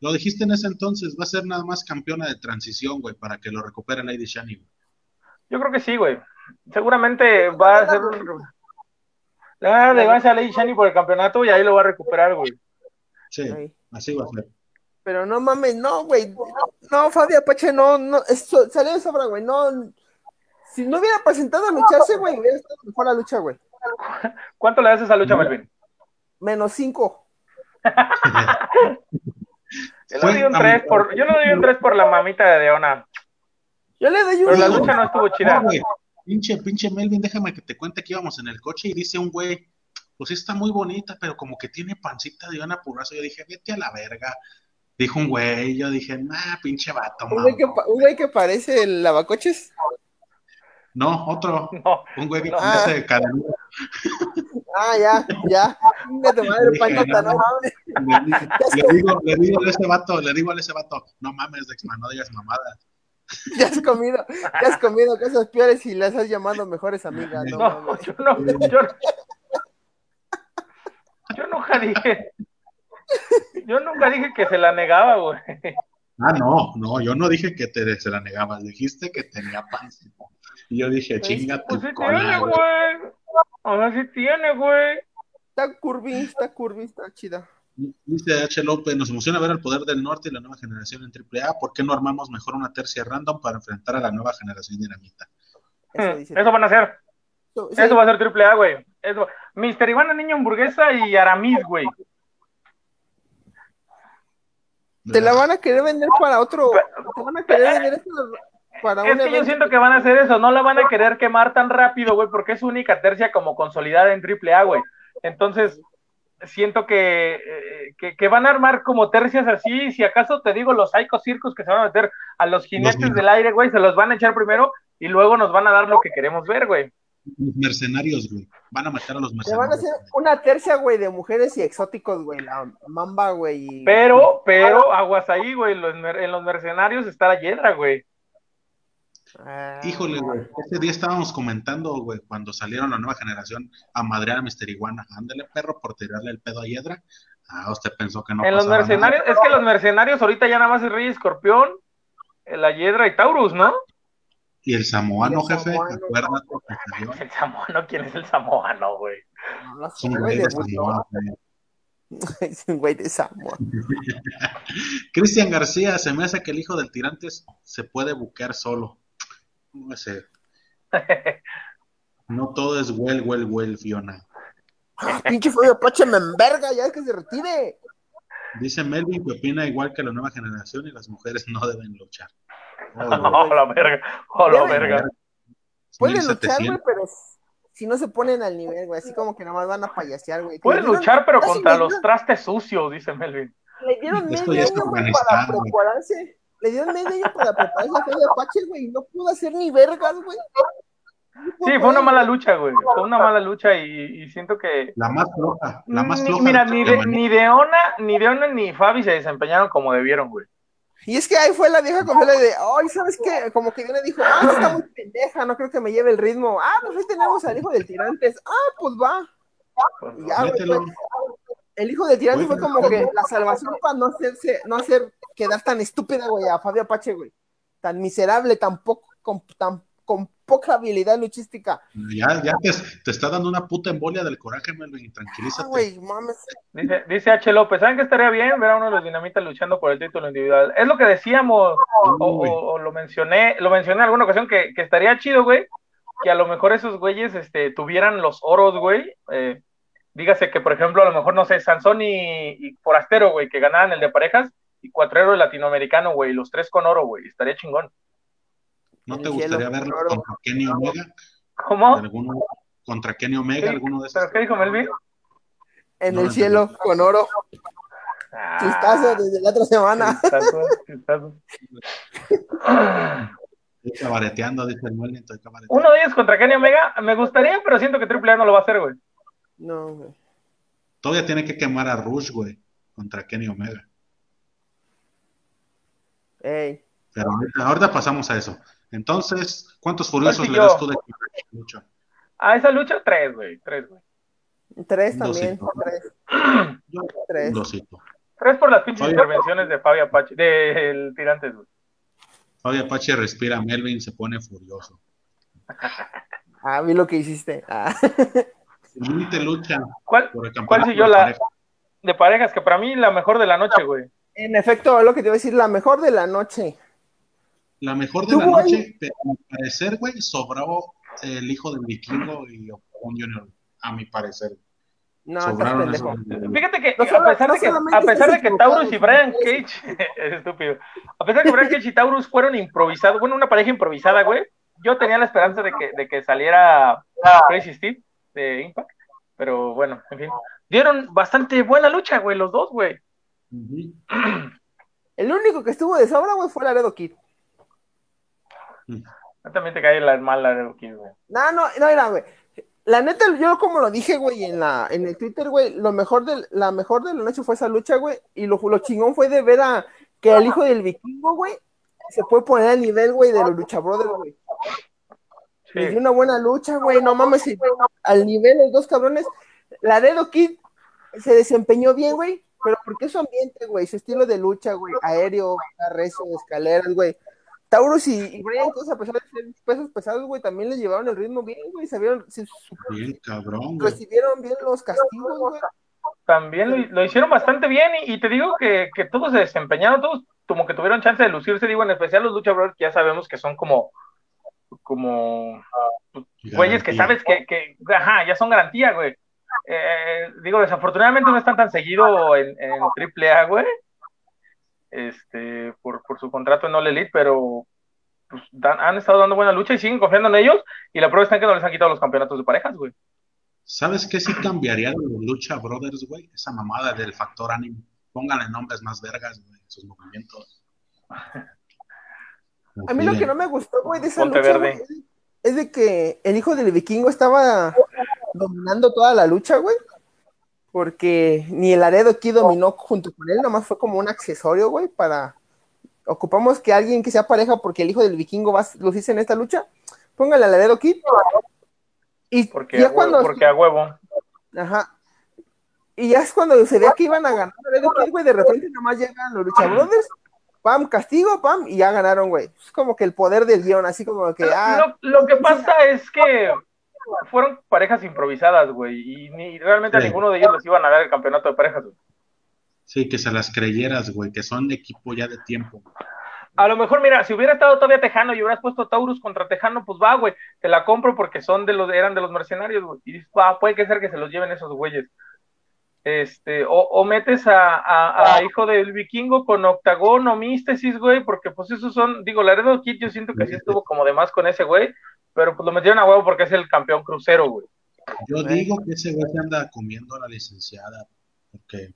Lo dijiste en ese entonces, va a ser nada más campeona de transición, güey, para que lo recupere Lady Shani. güey. Yo creo que sí, güey. Seguramente va a ser un... Le va a Lady Shani por el campeonato y ahí lo va a recuperar, güey. Sí, Ay. así va a ser. Pero no mames, no, güey. No, Fabio Apache no, no, eso, salió de sobra, güey. No, si no hubiera presentado a lucharse, güey, hubiera estado mejor la lucha, güey. <laughs> ¿Cuánto le das a esa lucha, Melvin? Menos cinco. <laughs> Yo le doy un a 3 mi- por, yo le doy un 3 por la mamita de Deona. Yo le doy Pero un la lucha no estuvo No, chida. güey, pinche, pinche Melvin, déjame que te cuente que íbamos en el coche y dice un güey, pues sí está muy bonita, pero como que tiene pancita de una purazo. Yo dije, vete a la verga. Dijo un güey, yo dije, nah, pinche vato, Un güey que, mamón". pa- un güey que parece el lavacoches. No, otro, No, un güey que No. parece cadenudo. Ah, ya, ya. Venga, tu madre, Dije, no, no mames. Le, le digo, le digo a ese vato, le digo a ese vato, no mames, Dexman, no digas mamadas. <laughs> Ya has comido, ya has comido cosas peores y las has llamado mejores amigas. No, no, yo no, yo, yo nunca dije, yo nunca dije que se la negaba, güey. Ah, no, no, yo no dije que te, se la negabas, dijiste que tenía pancita. Y yo dije, chinga tu Pues sí cola, tiene, güey. O sea, sí tiene, güey. Está curvy, está curvy, está chida. Dice H. López, nos emociona ver el poder del norte y la nueva generación en AAA. ¿Por qué no armamos mejor una tercia random para enfrentar a la nueva generación dinamita? Eso Hmm, dice. Eso van a hacer. Sí. Eso va a ser triple A, güey. Eso. Mister Ivana Niño Hamburguesa y Aramis, güey. Te la van a querer vender para otro. Te van a querer vender esto para un Es que yo siento que van a hacer eso, no la van a querer quemar tan rápido, güey, porque es su única tercia como consolidada en triple A, güey. Entonces, siento que, eh, que, que van a armar como tercias así, si acaso te digo los Psycho Circus que se van a meter a los jinetes Los- del aire, güey, se los van a echar primero y luego nos van a dar lo que queremos ver, güey. Los mercenarios, güey. Van a matar a los Te van a mercenarios. hacer una tercia, güey, de mujeres y exóticos, güey. La mamba, güey. y- Pero, pero, aguas ahí, güey, los en los mercenarios está la hiedra, güey. Ah, Híjole, güey. Ese día estábamos comentando, güey, cuando salieron la nueva generación a madrear a Mr. Iguana. Ándale, perro, por tirarle el pedo a Hiedra. Ah, usted pensó que no en los mercenarios, es que los mercenarios ahorita ya nada más es Rey Escorpión, la hiedra y Taurus, ¿no? Y el samoano, Y el jefe, samoano. acuérdate que salió. <laughs> El samoano, ¿quién es el samoano, güey? no, sé, güey, de debutó. Samoa, <laughs> güey. Es un güey de Samoa. <laughs> Cristian García, se me hace que el hijo del tirantes se puede buquear solo. No sé. <laughs> No todo es well, well, well, Fiona. Ah, pinche Fabio Apache me enverga, ya es que se retire. Dice Melvin que opina igual que la nueva generación y las mujeres no deben luchar. <laughs> Oh, Oh, la verga, oh, la verga. Pueden luchar, 1700. güey, pero si no se ponen al nivel, güey, así como que nada más van a payasear, güey. Pueden luchar, pero contra los trastes sucios, dice Melvin. Le dieron Esto medio ya es año, para prepararse. Le dieron medio año para prepararse a Fabio Apache, güey, no pudo hacer ni vergas, güey. Sí, fue una mala lucha, güey. Fue una mala lucha y, y siento que. La más floja, la más Ni- floja. mira, de ni, de, ni Deona, ni Deona ni Fabi se desempeñaron como debieron, güey. Y es que ahí fue la vieja confiable de, ay, ¿sabes qué? Como que yo le dijo, ah, está muy pendeja, no creo que me lleve el ritmo. Ah, pues ahí tenemos al hijo del tirantes. Ah, pues va. Pues, Y ya, güey, pues, el hijo del tirante fue como que la salvación para no hacerse, no hacer quedar tan estúpida, güey, a Fabio Apache, güey. Tan miserable, tan poco, con, tan, con poca habilidad luchística. Ya, ya te, te está dando una puta embolia del coraje, Melvin. Ah, Tranquilízate. güey, mames. Dice, dice H. López, ¿saben que estaría bien ver a uno de los dinamitas luchando por el título individual? Es lo que decíamos, o, Uy. o- o lo mencioné, lo mencioné en alguna ocasión, que, que estaría chido, güey, que a lo mejor esos güeyes este, tuvieran los oros, güey. eh, dígase que, por ejemplo, a lo mejor, no sé, Sansón y, y Forastero, güey, que ganaran el de parejas, y Cuatrero el latinoamericano, güey, los tres con oro, güey, estaría chingón. ¿No te gustaría verlo contra Kenny Omega? ¿Cómo? ¿Alguno, contra Kenny Omega, alguno de esos? ¿Pero qué dijo Melvin? En No, el cielo, con oro. Ah, Chistazo desde la otra semana. chistazo, chistazo. Estoy cabareteando, dice el Melvin. Estoy cabareteando. Uno de ellos contra Kenny Omega, me gustaría, pero siento que Triple A no lo va a hacer, güey. No, güey. todavía tiene que quemar a Rush, güey, contra Kenny Omega. Ey. Pero ahorita, ahorita pasamos a eso. Entonces, ¿cuántos furiosos Pues sí, le yo. das tú de lucha? A esa lucha, tres, güey. Tres, güey. Tres también. Dosito. Tres. <clears throat> Yo, Tres. dosito. Tres por las pinches intervenciones de Fabio Apache, del Tirantes, güey. Fabio Apache respira, Melvin se pone furioso. <laughs> Ah, vi lo que hiciste. Ah. <laughs> Siguiente lucha ¿Cuál? por el ¿Cuál siguió de la pareja. de parejas? Que para mí la mejor de la noche, güey. En efecto, lo que te iba a decir, la mejor de la noche. La mejor de la noche, pero a mi parecer, güey, sobró el hijo del vikingo y Octagon Junior, a mi parecer. No, Sobraron esos- Fíjate que No a pesar no de que, a pesar de que Taurus y Brian Cage, es <laughs> estúpido. A pesar de que Brian Cage y Taurus fueron improvisados, bueno, una pareja improvisada, güey. Yo tenía la esperanza de que, de que saliera Crazy Steve de Impact, pero bueno, en fin. Dieron bastante buena lucha, güey, los dos, güey. <clears throat> El único que estuvo de sobra, güey, fue Laredo Kid. También te cae la mala de Kid, güey. No, no, no era, güey. La neta, yo como lo dije, güey, en la, en el Twitter, güey, lo mejor de, la mejor de la noche fue esa lucha, güey, y lo, lo chingón fue de ver a que el hijo del vikingo, güey, se puede poner al nivel, güey, de los Lucha Brothers, güey. Sí. Le dio una buena lucha, güey, no mames, y al nivel los dos cabrones. Laredo Kid se desempeñó bien, güey, pero porque su ambiente, güey, su estilo de lucha, güey, aéreo, recio, escaleras, güey. Taurus y, y Brian, a pesar de ser pesos pesados, güey, también les llevaron el ritmo bien, güey, sabieron, se- Bien, cabrón, recibieron bien los castigos, güey. También lo, lo hicieron bastante bien y, y te digo que, que todos se desempeñaron, todos como que tuvieron chance de lucirse, digo, en especial los Lucha Brothers que ya sabemos que son como, como güeyes que sabes que, que, ajá, ya son garantía, güey. Eh, digo, desafortunadamente no están tan seguido en, en AAA, güey, este, por, por su contrato en All Elite, pero pues, dan- han estado dando buena lucha y siguen confiando en ellos y la prueba está en que no les han quitado los campeonatos de parejas, güey. ¿Sabes qué sí cambiaría de Lucha Brothers, güey? Esa mamada del factor anime. Pónganle nombres más vergas, güey, sus movimientos. <laughs> A mí lo que no me gustó, güey, de esa Ponte lucha, verde. güey, es de que el hijo del vikingo estaba dominando toda la lucha, güey. Porque ni el Laredo aquí dominó junto con él, nomás fue como un accesorio, güey, para... Ocupamos que alguien que sea pareja porque el hijo del vikingo va a lucirse en esta lucha. Póngale a Laredo Kid. Y Porque, ya a huevo, cuando... porque a huevo. Ajá. Y ya es cuando se veía que iban a ganar güey, de repente nomás llegan los Lucha Brothers, pam, castigo, pam, y ya ganaron, güey. Es como que el poder del guion, así como que, ah, Lo, lo que pasa es que fueron parejas improvisadas, güey, y ni realmente a ninguno de ellos les iban a dar el campeonato de parejas. güey. Sí, que se las creyeras, güey, que son equipo ya de tiempo. A lo mejor, mira, si hubiera estado todavía Tejano y hubieras puesto Taurus contra Tejano, pues va, güey, te la compro porque son de los, eran de los mercenarios, güey, y dices, va, puede que ser que se los lleven esos güeyes. Este, o, o metes a, a, a Hijo del Vikingo con Octagón o Místesis, güey, porque pues esos son, digo, Laredo Kid yo siento que sí estuvo como de más con ese güey, pero pues lo metieron a huevo porque es el campeón crucero, güey. Yo digo que ese güey se anda comiendo a la licenciada, porque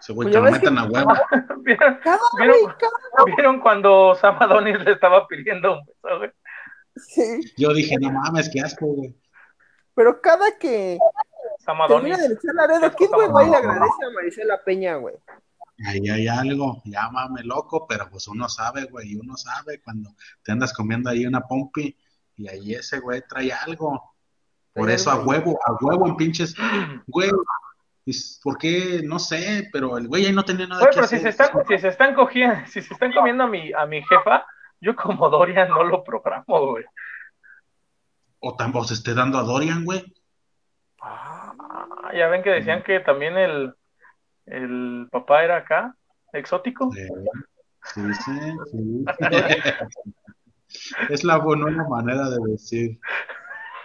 ese güey Pues que ya lo meten que- a huevo. <laughs> ¿Vieron, ¿Vieron? güey, cada- ¿Vieron cuando Sam Adonis le estaba pidiendo un beso, güey? sí. Yo dije, no mames, qué asco, güey. Pero cada que Sam termina Adonis. Laredo Kid, güey, va y le agradece a Marisela Peña, güey. Ahí hay algo, llámame loco, pero pues uno sabe, güey, y uno sabe cuando te andas comiendo ahí una pompi y ahí ese güey trae algo. Por eso a huevo, a huevo en pinches, güey. es- ¿Por qué? No sé, pero el güey ahí no tenía nada Güey, que pero si se están, si se están cogiendo, si se están comiendo a mi, a mi jefa, yo como Dorian no lo programo, güey. O tampoco se esté dando a Dorian, güey. Ah, ya ven que decían que también el, el papá era acá, exótico. Sí, sí, sí. <laughs> es la buena manera de decir.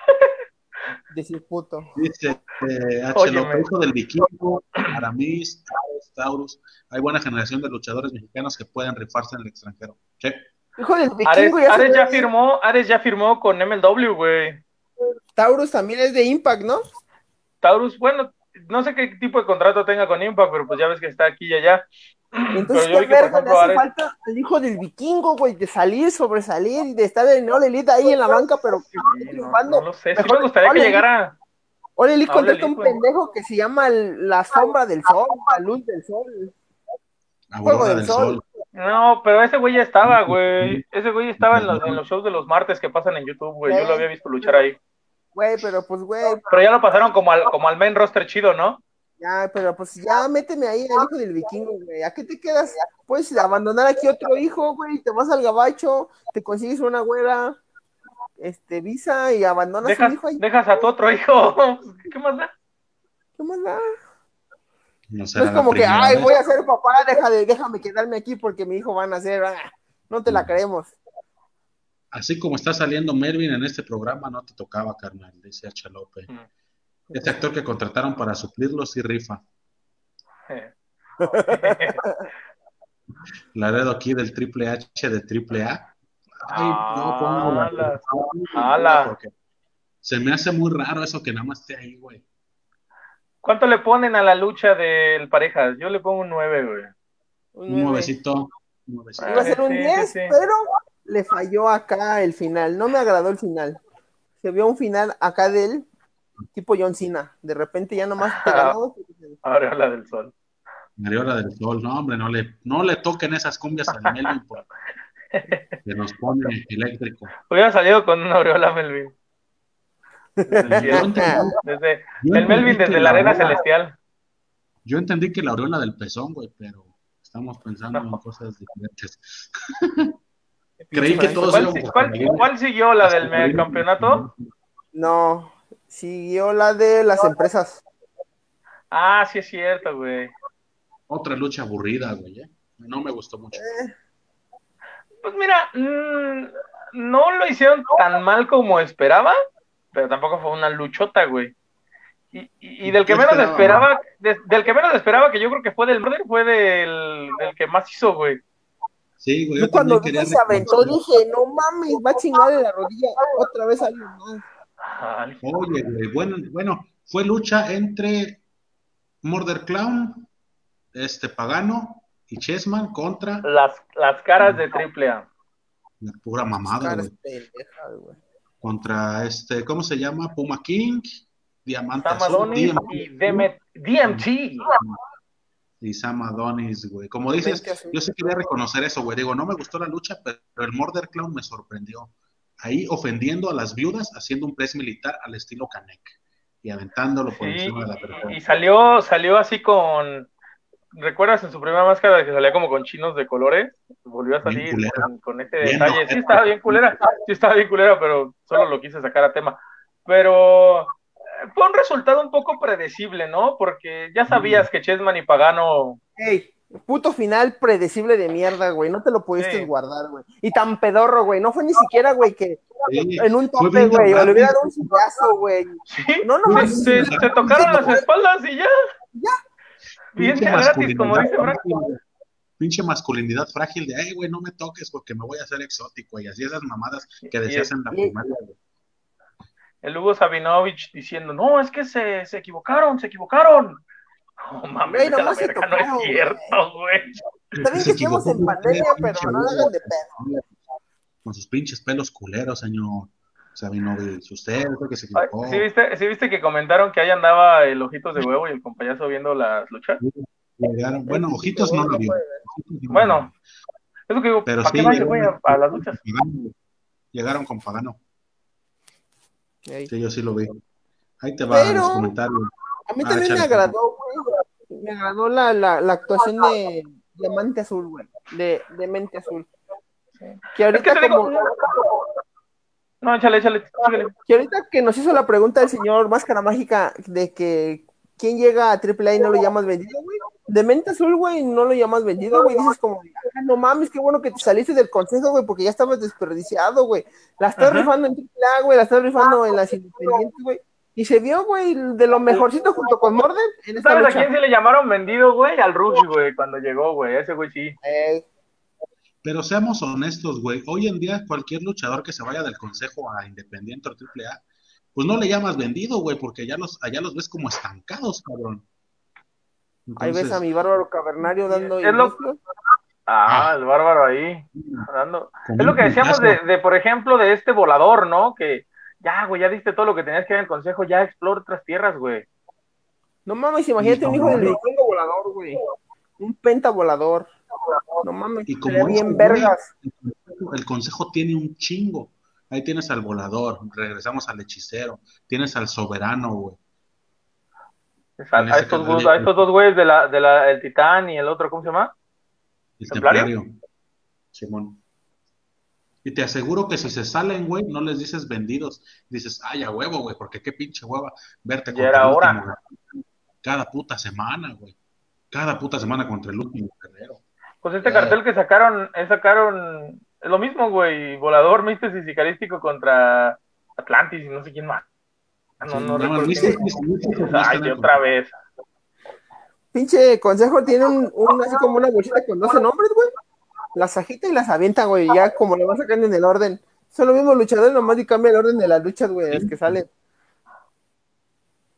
<laughs> Decir puto. Dice eh, H. Óyeme. López, hijo del vikingo, Aramis, Taurus, Taurus. Hay buena generación de luchadores mexicanos que pueden rifarse en el extranjero. Sí. Hijo del Ares, vikingo, ya, Ares ya firmó, Ares ya firmó con MLW, güey. Taurus también es de Impact, ¿no? Taurus, bueno, no sé qué tipo de contrato tenga con Impact, pero pues ya ves que está aquí y allá. Entonces, ¿qué verga le ejemplo, hace Ares, falta al hijo del vikingo, güey? De salir, sobresalir y de estar en All Elite ahí en la banca, pero que Sí, esté no, triunfando. no lo sé. Sí Mejor me gustaría que Elite. llegara, Ole Ole contrata un pendejo que se llama la sombra del sol, la luz del sol. Aurora Juego del del Sol. Sol. No, pero ese güey ya estaba, güey. Ese güey estaba en los, en los shows de los martes que pasan en YouTube, güey. Yo lo había visto luchar ahí. Güey, pero pues, güey, Pero ya lo pasaron como al, como al main roster chido, ¿no? ya, pero pues ya méteme ahí al hijo del vikingo, güey. ¿A qué te quedas? Puedes abandonar aquí otro hijo, güey, te vas al gabacho, te consigues una güera, este, visa y abandonas Dejas, un hijo ahí. dejas a tu otro hijo. <laughs> ¿Qué más da? ¿Qué más da? No No será es la como que, ay, vez. voy a ser papá, deja de, déjame quedarme aquí porque mi hijo va a nacer. Ah, no te la creemos. Así como está saliendo Melvin en este programa, no te tocaba, carnal, dice H. López. Mm. Este actor que contrataron para suplirlo sí rifa. <laughs> Laredo aquí del Triple H de Triple A. Ay, no pongo la- porque se me hace muy raro eso que nada más esté ahí, güey. ¿Cuánto le ponen a la lucha del parejas? Yo le pongo un 9, güey. Un Un nueve. nuevecito. un nuevecito. Iba a ser un Sí, sí, 10, sí. pero le falló acá el final. No me agradó el final. Se vio un final acá de él, tipo John Cena. De repente ya nomás te ganó. Ahora habla del sol. Mariola del Sol, no, hombre, no le, no le toquen esas cumbias al Melvin porque <laughs> que nos pone eléctrico. Hubiera salido con una aureola Melvin. Desde el Desde- Melvin desde la arena aureola- celestial. Yo entendí que la aureola del pezón, güey, pero estamos pensando No. en cosas diferentes. <laughs> Creí que todos ¿Cuál, cuál- siguió la del campeonato? No, siguió la de las empresas. Ah, sí es cierto, güey. Otra lucha aburrida, güey. ¿eh? No me gustó mucho. Pues mira, mm, no lo hicieron tan mal como esperaba, pero tampoco fue una luchota, güey. Y, y- y del que menos esperaba esperaba, de- del que menos esperaba, que yo creo que fue del brother, fue del, del que más hizo, güey. Sí, güey. Yo Yo cuando vi que quería se aventó dije, no mames, va a chingarle la rodilla otra vez alguien más. Ay, Oye, güey, bueno, bueno, fue lucha entre Murder Clown, este Pagano y Chessman contra las, las caras de triple A. la pura mamada, güey. pendejas, güey. Contra este, ¿cómo se llama? Puma King, Diamante Azul, DMT, y DMT, DMT. Y Sam Adonis, güey. Como dices, Mente azul. yo sí quería reconocer eso, güey. Digo, no me gustó la lucha, pero el Murder Clown me sorprendió. Ahí ofendiendo a las viudas, haciendo un press militar al estilo Canek y aventándolo por Sí, encima de la persona. y salió, salió así con. ¿Recuerdas en su primera máscara que salía como con chinos de colores? Volvió a salir con, con ese Bien detalle. Sí, estaba bien culera. Sí, estaba bien culera, pero solo lo quise sacar a tema. Pero fue un resultado un poco predecible, ¿no? Porque ya sabías que Chessman y Pagano. Ey, puto final predecible de mierda, güey. No te lo pudiste Sí. guardar, güey. Y tan pedorro, güey. No fue ni siquiera, güey, que Sí, en un tope, güey. O le hubiera dado un sillazo, güey. Sí, No, no, se, no. se- se tocaron las espaldas y ya. Ya. Bien Pinche gratis, como dice Pinche masculinidad frágil de, ay, güey, no me toques porque me voy a hacer exótico. Y así esas mamadas que decías en la primaria, güey. El Hugo Sabinovich diciendo, no, es que se, se equivocaron, se equivocaron. <laughs> No mames, se no es cierto, güey. Está bien Se que estemos en pandemia, pero no hagan de pedo. Con sus pinches pelos culeros, señor Sabinovich. Usted el que se Ay, equivocó. ¿sí, viste, sí viste que comentaron que ahí andaba el Ojitos de Huevo y el compayazo viendo las luchas? Llegaron- Bueno, Ojitos no lo vio. Bueno. Es lo que digo, Pero ¿para sí, qué va ese llegaron güey a, a las luchas? Llegaron con Pagano. Sí, yo sí lo vi. Ahí te van Pero- los comentarios. A mí Ah, también me agradó, güey. Me agradó la, la, la actuación de Diamante Azul, güey. De, de Mente Azul. Que Es que ahorita, digo, como, no, échale, échale, que ahorita que nos hizo la pregunta el señor Máscara Mágica de que quién llega a AAA y no lo llamas vendido, güey. De Mente Azul, güey, no lo llamas vendido, güey. Dices como, "Ah, no mames, qué bueno que te saliste del consejo, güey, porque ya estabas desperdiciado, güey. La estás Ajá. rifando en AAA, güey, la estás rifando en las independientes, güey. Y se vio, güey, de lo mejorcito junto con Morden en esta ¿Sabes a quién se le llamaron vendido, güey? Al Rush, güey, cuando llegó, güey. Ese güey sí. Eh, Pero seamos honestos, güey. Hoy en día, cualquier luchador que se vaya del consejo a Independiente o AAA, pues no le llamas vendido, güey, porque allá los, allá los ves como estancados, cabrón. Ahí ves Entonces, a mi bárbaro cavernario dando. Es lo- inicio. Ah, el bárbaro ahí. dando- Es lo que decíamos de, de, por ejemplo, de este volador, ¿no? Que Ya, güey, ya diste todo lo que tenías que ver en el consejo, ya explora otras tierras, güey. No mames, imagínate un hijo del vikingo volador, güey. Un penta volador. No mames, Y como bien vergas. güey, el consejo tiene un chingo. Ahí tienes al volador, regresamos al hechicero, tienes al soberano, güey. A, En a estos, canal a estos dos güeyes de la, de la, el titán y el otro, ¿cómo se llama? El ¿Templario? templario. Simón. Y te aseguro que si se salen, güey, no les dices vendidos. Dices, ay, a huevo, güey, porque qué pinche hueva verte contra era el hora. último guerrero. Cada puta semana, güey. Cada puta semana contra el último guerrero. Pues este Ya. cartel que sacaron, eh, sacaron, es lo mismo, güey, volador, Mistes y Sicarístico contra Atlantis y no sé quién más. Ah, No, no no, Luis-. Luis- Luis- Ay, otra vez. Pinche consejo tiene un, un- así como una bolsita con 12 nombres, güey. Las agita y las avienta, güey. Ya como le va sacando en el orden. Son los mismos luchadores, nomás y cambia el orden de las luchas, güey, las que salen.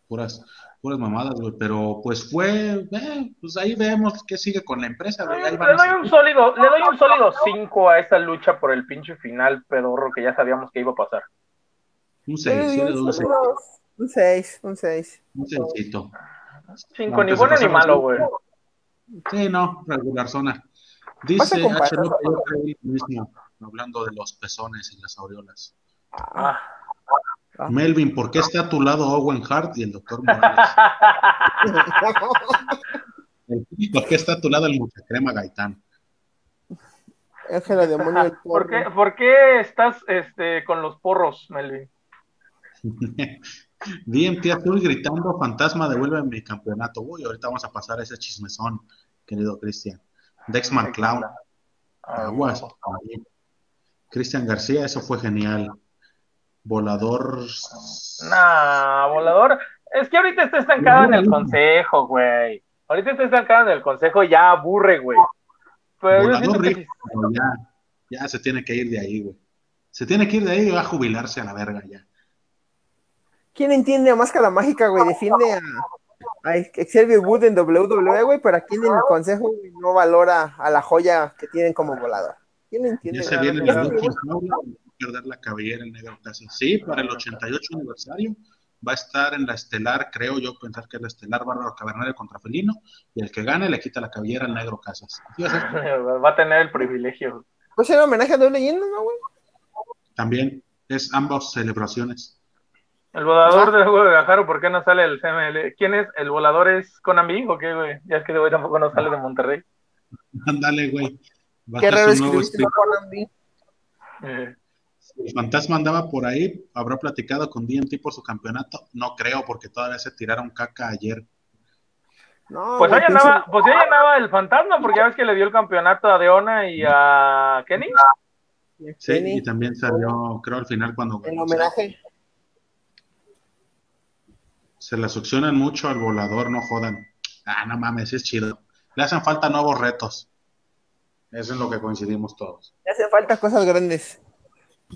puras, puras mamadas, güey. Pero pues fue, eh, pues ahí vemos qué sigue con la empresa, güey. Ahí Le van doy seguir. un sólido, le doy un sólido 5 a esa lucha por el pinche final pedorro que ya sabíamos que iba a pasar. Un Yo le 6, doy yo le doy un un 6, sólido- Un 6, un 6. un seisito. 5, No, ni bueno ni malo, güey. Sí, no, regular zona. Dice H. Mismo, hablando de los pezones y las aureolas. Ah. Ah. Melvin, ¿por qué está a tu lado Owen Hart y el doctor Morales? <laughs> ¿Por qué está a tu lado el muchacrema Gaitán? Ángela demonio del <laughs> ¿Por qué. ¿Por qué estás este, con los porros, Melvin? <laughs> DMT Azul gritando, fantasma, devuelve mi campeonato. Uy, ahorita vamos a pasar a ese chismezón, querido Cristian. Dex McClown, Ah, aguas. Cristian García, eso fue genial. Volador. Nah, volador. Es que ahorita está estancado en el consejo, güey. Ahorita está estancado en el consejo y ya aburre, güey. Pero Volador que ya, ya se tiene que ir de ahí, güey. Se tiene que ir de ahí y va a jubilarse a la verga ya. ¿Quién entiende a Máscara Mágica, güey? Defiende a, a Xavier Wood en WWE, güey, pero aquí en el consejo güey, no valora a la joya que tienen como volador. ¿Quién lo entiende? Ya se viene a perder la cabellera el negro Casas. Sí, para el 88 aniversario va a estar en la estelar, creo yo pensar que es la estelar Bárbaro Cavernario contra Felino, y el que gane le quita la cabellera al negro Casas. <laughs> Va a tener el privilegio. Pues era homenaje a dos leyendas, ¿no, güey? También es ambas celebraciones. El volador del juego de Gajaro, ¿por qué no sale el CML? ¿Quién es? ¿El volador es Konami o qué, güey? Ya es que de güey tampoco no sale de Monterrey. <laughs> Ándale, güey. Qué raro su nuevo escribiste no speaker. con Andy. Eh, El fantasma andaba por ahí, habrá platicado con DMT por su campeonato. No creo, porque todavía se tiraron caca ayer. No, Pues ahí andaba, pues ahí andaba el fantasma, porque ya ves que le dio el campeonato a Deona y a Kenny. Sí, Kenny, y también salió, creo, al final cuando el homenaje. Se la succionan mucho al volador, no jodan. Ah, no mames, es chido. Le hacen falta nuevos retos. Eso es lo que coincidimos todos. Le hacen falta cosas grandes.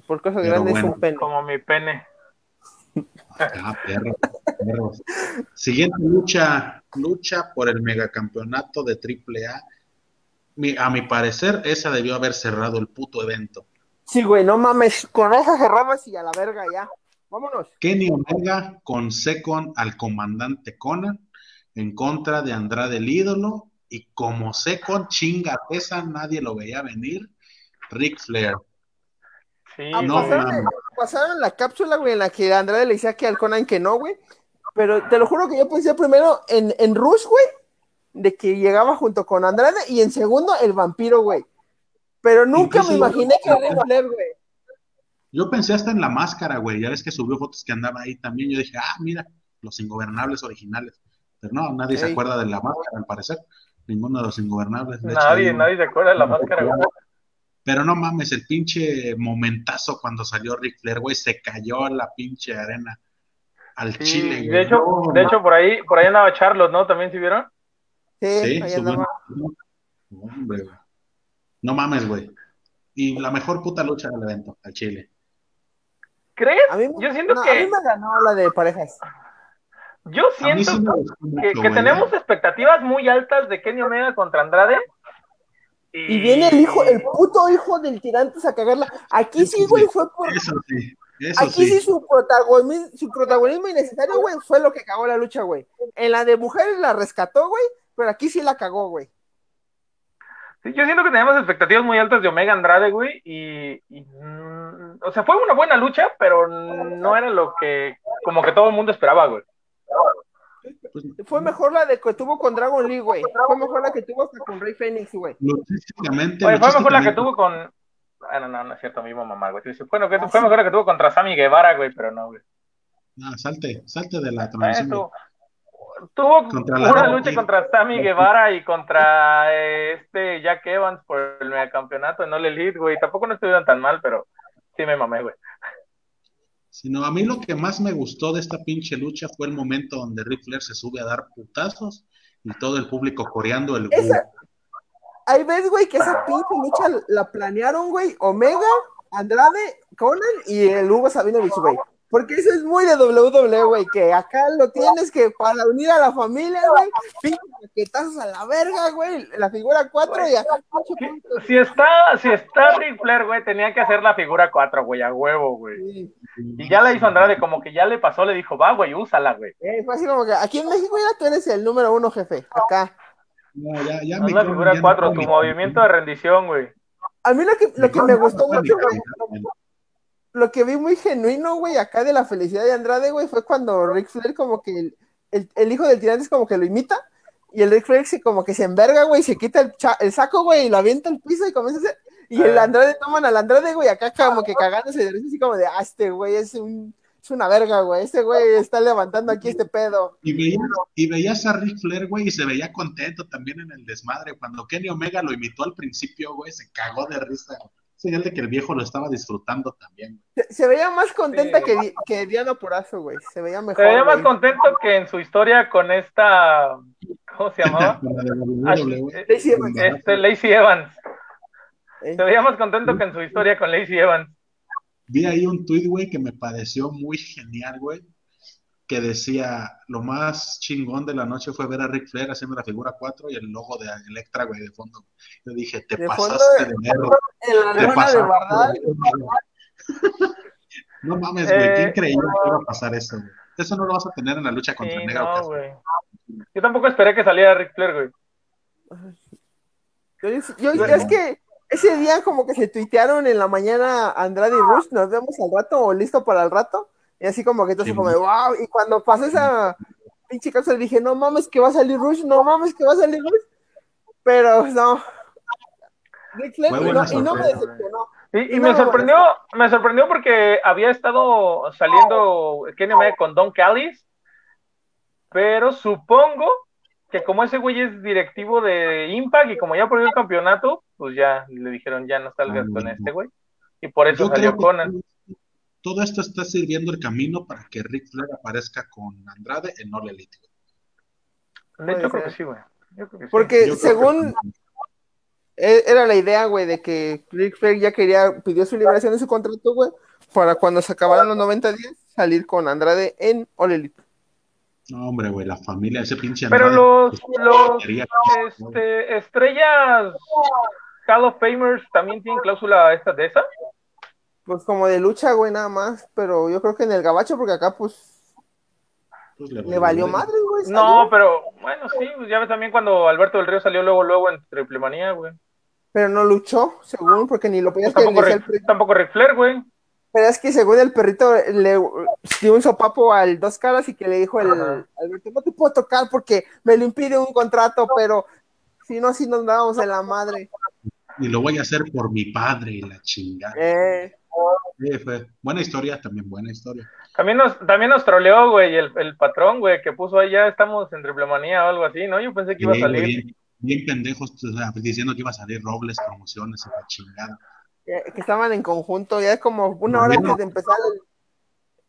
Por cosas Pero grandes bueno. un pene. Como mi pene. Ah, perro, perros. Siguiente lucha, lucha por el megacampeonato de AAA. Mi- a mi parecer, esa debió haber cerrado el puto evento. Sí, güey, no mames. Con esas cerrabas y a la verga ya. Vámonos. Kenny Omega con Secon al comandante Conan en contra de Andrade el ídolo y como Secon chinga esa nadie lo veía venir Ric Flair Sí, No, pasaron, pasaron la cápsula, güey, en la que Andrade le decía que al Conan que no, güey. Pero te lo juro que yo pensé primero en, en Rush, güey, de que llegaba junto con Andrade, y en segundo el vampiro, güey. Pero nunca me imaginé que era Flair, güey. Yo pensé hasta en la máscara güey ya ves que subió fotos que andaba ahí también yo dije ah mira los ingobernables originales pero no nadie se acuerda de la máscara al parecer ninguno de los ingobernables de hecho, Nadie, nadie se acuerda de la máscara, güey. pero no mames el pinche momentazo cuando salió Ric Flair güey se cayó a la pinche arena al Sí, chile de güey. hecho, No, de hecho por ahí, por ahí andaba Charlotte, ¿no? ¿También se vieron? Sí, Sí, ahí subió- andaba. Hombre, güey. No mames, güey. Y la mejor puta lucha del evento, al Chile. ¿Crees? A mí, me- Yo siento no, a que, mí me ganó la de parejas. yo siento sí que, que tenemos expectativas muy altas de Kenny Omega contra Andrade. Y viene el hijo, el puto hijo del tirante a cagarla. Aquí sí, güey, fue por, Eso sí. Eso Aquí sí, sí. su, protagonismo, su protagonismo innecesario, güey, fue lo que cagó la lucha, güey. En la de mujeres la rescató, güey, pero aquí sí la cagó, güey. Sí, yo siento que teníamos expectativas muy altas de Omega Andrade, güey, y, y, mm, o sea, fue una buena lucha, pero no era lo que, como que todo el mundo esperaba, güey. Pues, Fue mejor la de que tuvo con Dragon Lee, güey. Fue mejor la que tuvo hasta con Rey Fénix, güey. luchísticamente, Oye, fue mejor la que tuvo con, ah, no, no, no es cierto, mismo mamá, güey. Bueno, que fue mejor la que tuvo contra Sammy Guevara, güey, pero no, güey. Ah, salte, salte de la Eh, transmisión. Tuvo la- una lucha contra Sammy Guevara y contra eh, este Jack Evans por el megacampeonato en All Elite, güey. Tampoco no estuvieron tan mal, pero sí me mamé, güey. Sino a mí lo que más me gustó de esta pinche lucha fue el momento donde Ric Flair se sube a dar putazos y todo el público coreando el Esa- ves, güey, que esa pinche lucha la planearon, güey, Omega, Andrade, Conan y el Hugo Sabinovich, güey. Porque eso es muy de WWE, güey, que acá lo tienes que para unir a la familia, güey, pinche paquetazos a la verga, güey, la figura 4 y acá punto. Si está, si está Ric Flair, güey, tenía que hacer la figura 4, güey, a huevo, güey. Sí. Y ya la hizo Andrade, como que ya le pasó, le dijo, va, güey, úsala, güey. Eh, fue así como que aquí en México ya tú eres el número uno, jefe, acá. No, ya, ya mi la figura ya no 4, fue tu mi- movimiento de rendición, güey. A mí lo que, lo que me gustó mucho, güey, lo que vi muy genuino, güey, acá de la felicidad de Andrade, güey, fue cuando Ric Flair como que el, el- el hijo del tirante es como que lo imita y el Ric Flair se como que se enverga, güey, se quita el, cha- el saco, güey, y lo avienta al piso y comienza a hacer... Y el Ah. Andrade toman al Andrade, güey, acá como que cagándose de risa, así como de, ah, este güey es un... Es una verga, güey. Este güey está levantando aquí este pedo. Y veías, y veías a Ric Flair, güey, y se veía contento también en el desmadre. Cuando Kenny Omega lo imitó al principio, güey, se cagó de risa. Señal de que el viejo lo estaba disfrutando también. Se, se veía más contenta Sí. que, que Diana Porazo, güey. Se veía mejor. Se veía más güey. contento que en su historia con esta, ¿cómo se llamaba? <laughs> De Ashley- WWE. Lacey Evans. Este, Lacey Evans. Eh, Se veía más contento que en su historia con Lacey Evans. Vi ahí un tweet, güey, que me pareció muy genial, güey, que decía, lo más chingón de la noche fue ver a Ric Flair haciendo la figura 4 y el logo de Electra, güey, de fondo. Yo dije, te De fondo, pasaste de En la luna de Bardal. de. No mames, güey, Eh, ¿quién creía que iba a pasar eso, güey? Eso no lo vas a tener en la lucha contra Sí, Negro no, güey. Yo tampoco esperé que saliera Ric Flair, güey. Yo, yo- yo- es que ese día como que se tuitearon en la mañana Andrade y Rush, nos vemos al rato o listo para el rato. Y así como que entonces Sí, como de wow. Y cuando pasó esa pinche cosa dije, no mames que va a salir Rush, no mames que va a salir Rush. Pero no. Ric Flair, y, no, y no me decepcionó. Y, y No, me sorprendió, me sorprendió porque había estado saliendo Kenny Omega con Don Callis, pero supongo que como ese güey es directivo de Impact y como ya perdió el campeonato, pues ya le dijeron ya no salgas con no. este güey. Y por eso Yo salió creo que Conan. todo- esto está sirviendo el camino para que Ric Flair aparezca con Andrade en All Elite. De hecho, creo que sí, güey. Yo creo que sí. Porque Yo creo según que- era la idea, güey, de que Ric Flair ya quería, pidió su liberación de su contrato, güey, para cuando se acabaran los 90 días, salir con Andrade en All Elite. No, hombre, güey, la familia, ese pinche Pero los, pues, los este, estrellas Hall of Famers también tienen cláusula esta de esa. Pues como de lucha, güey, nada más, pero yo creo que en el gabacho, porque acá, pues, pues, le valió madre, güey. No, pero bueno, sí, pues ya ves también cuando Alberto del Río salió luego, luego en Triple Manía, güey. Pero no luchó, según, porque ni lo podías Pues tampoco, decía el Ric- perrito. tampoco Ric Flair, güey. Pero es que según el perrito le dio un sopapo al dos caras y que le dijo el Ajá. Alberto, no te puedo tocar porque me lo impide un contrato, pero si no, si nos dábamos en la madre. Y lo voy a hacer por mi padre la chingada. Eh, Sí, fue buena historia, también buena historia. También nos, también nos troleó, güey, el, el patrón, güey, que puso ahí ya estamos en Triple Manía o algo así, ¿no? Yo pensé que iba a Sí, salir. Bien, bien pendejos, o sea, diciendo que iba a salir Robles, promociones y la chingada. que, estaban en conjunto, ya como una hora antes de empezar el,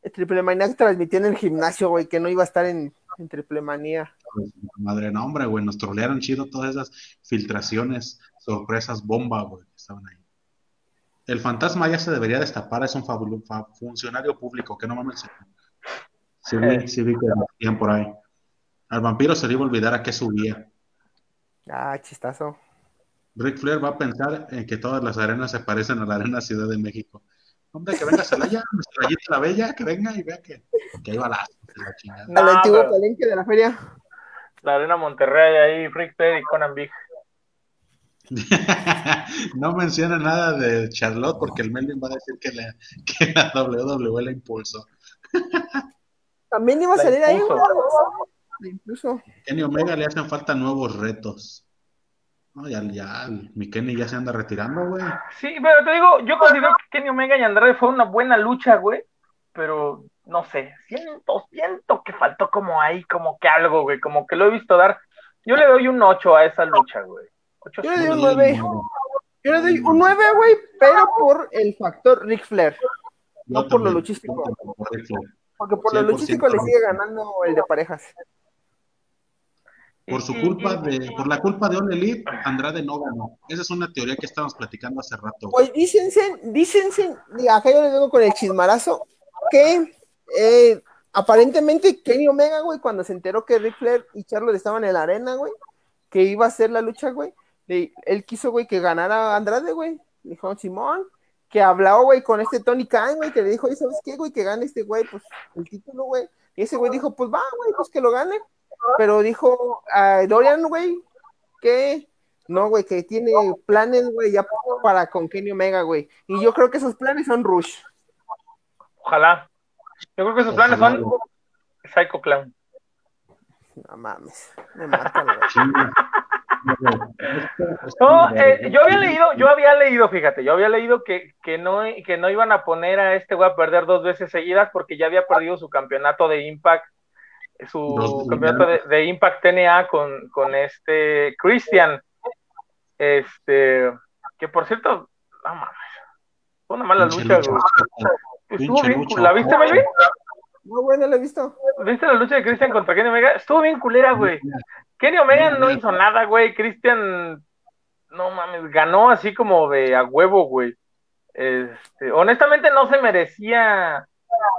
el Triple Manía que transmitió en el gimnasio, güey, que no iba a estar en, en Triple Manía. Pues, madre, no, hombre, güey, nos trolearon chido todas esas filtraciones, sorpresas, bomba, güey, que estaban ahí. El fantasma ya se debería destapar, es un funcionario público, que no mames. Sí, sí vi que lo hacían por ahí. Al vampiro se le iba a olvidar a qué subía. Ah, chistazo. Ric Flair va a pensar en que todas las arenas se parecen a la arena Ciudad de México. Hombre, que venga Celaya, <laughs> nuestra Rayita la Bella, que venga y vea que, que hay balazos. La chingada. Al No, antiguo pero- palenque de la feria. La Arena Monterrey ahí, Freak Ted y Conan Big. <laughs> no menciona nada de Charlotte porque el Melvin va a decir que, le, que la WWE la impulsó. También iba a La salir ahí, impuso. Impuso. Kenny Omega le hacen falta nuevos retos. No, ya, ya, mi Kenny ya se anda retirando, güey. Sí, pero te digo, yo considero que Kenny Omega y Andrade fue una buena lucha, güey. Pero no sé, siento, siento que faltó como ahí, como que algo, güey. Como que lo he visto dar. Yo le doy un 8 a esa lucha, güey. Ocho Yo le doy un 9. Yo le doy un 9, güey, pero por el factor Ric Flair. Yo No por lo luchístico. Porque por lo 100% luchístico le sigue ganando el de parejas. Por su culpa de, por la culpa de All Elite, Andrade no ganó. Esa es una teoría que estábamos platicando hace rato. güey. Pues dícense, dícense, acá yo le vengo con el chismarazo, que eh, aparentemente Kenny Omega, güey, cuando se enteró que Ric Flair y Charlotte estaban en la arena, güey, que iba a hacer la lucha, güey, le- él quiso, güey, que ganara Andrade, güey. Dijo Simón, que habló, güey, con este Tony Khan, güey, que le dijo, "Oye, ¿sabes qué, güey? Que gane este güey, pues, el título, güey. Y ese güey dijo, pues va, güey, pues que lo gane. Pero dijo a Dorian, güey, que no, güey, que tiene planes, güey, ya para con Kenny Omega, güey. Y yo creo que esos planes son Rush. Ojalá. Yo creo que sus planes son. Psycho Clown. No mames, me matan. No, eh, yo había leído, yo había leído, fíjate, yo había leído que, que no, que no iban a poner a este güey a perder dos veces seguidas porque ya había perdido su campeonato de Impact, su Dos- campeonato de, de Impact TNA con, con este Christian. Este, que por cierto, no mames, fue una mala lucha, lucha. güey. Estuvo bien, lucha. ¿la viste, Melvin? No, güey, no lo he visto. ¿Viste la lucha de Christian contra Kenny Omega? Estuvo bien culera, güey. Kenny Omega no hizo nada, güey. Christian, no mames, ganó así como de a huevo, güey. Este, honestamente no se merecía ¿Y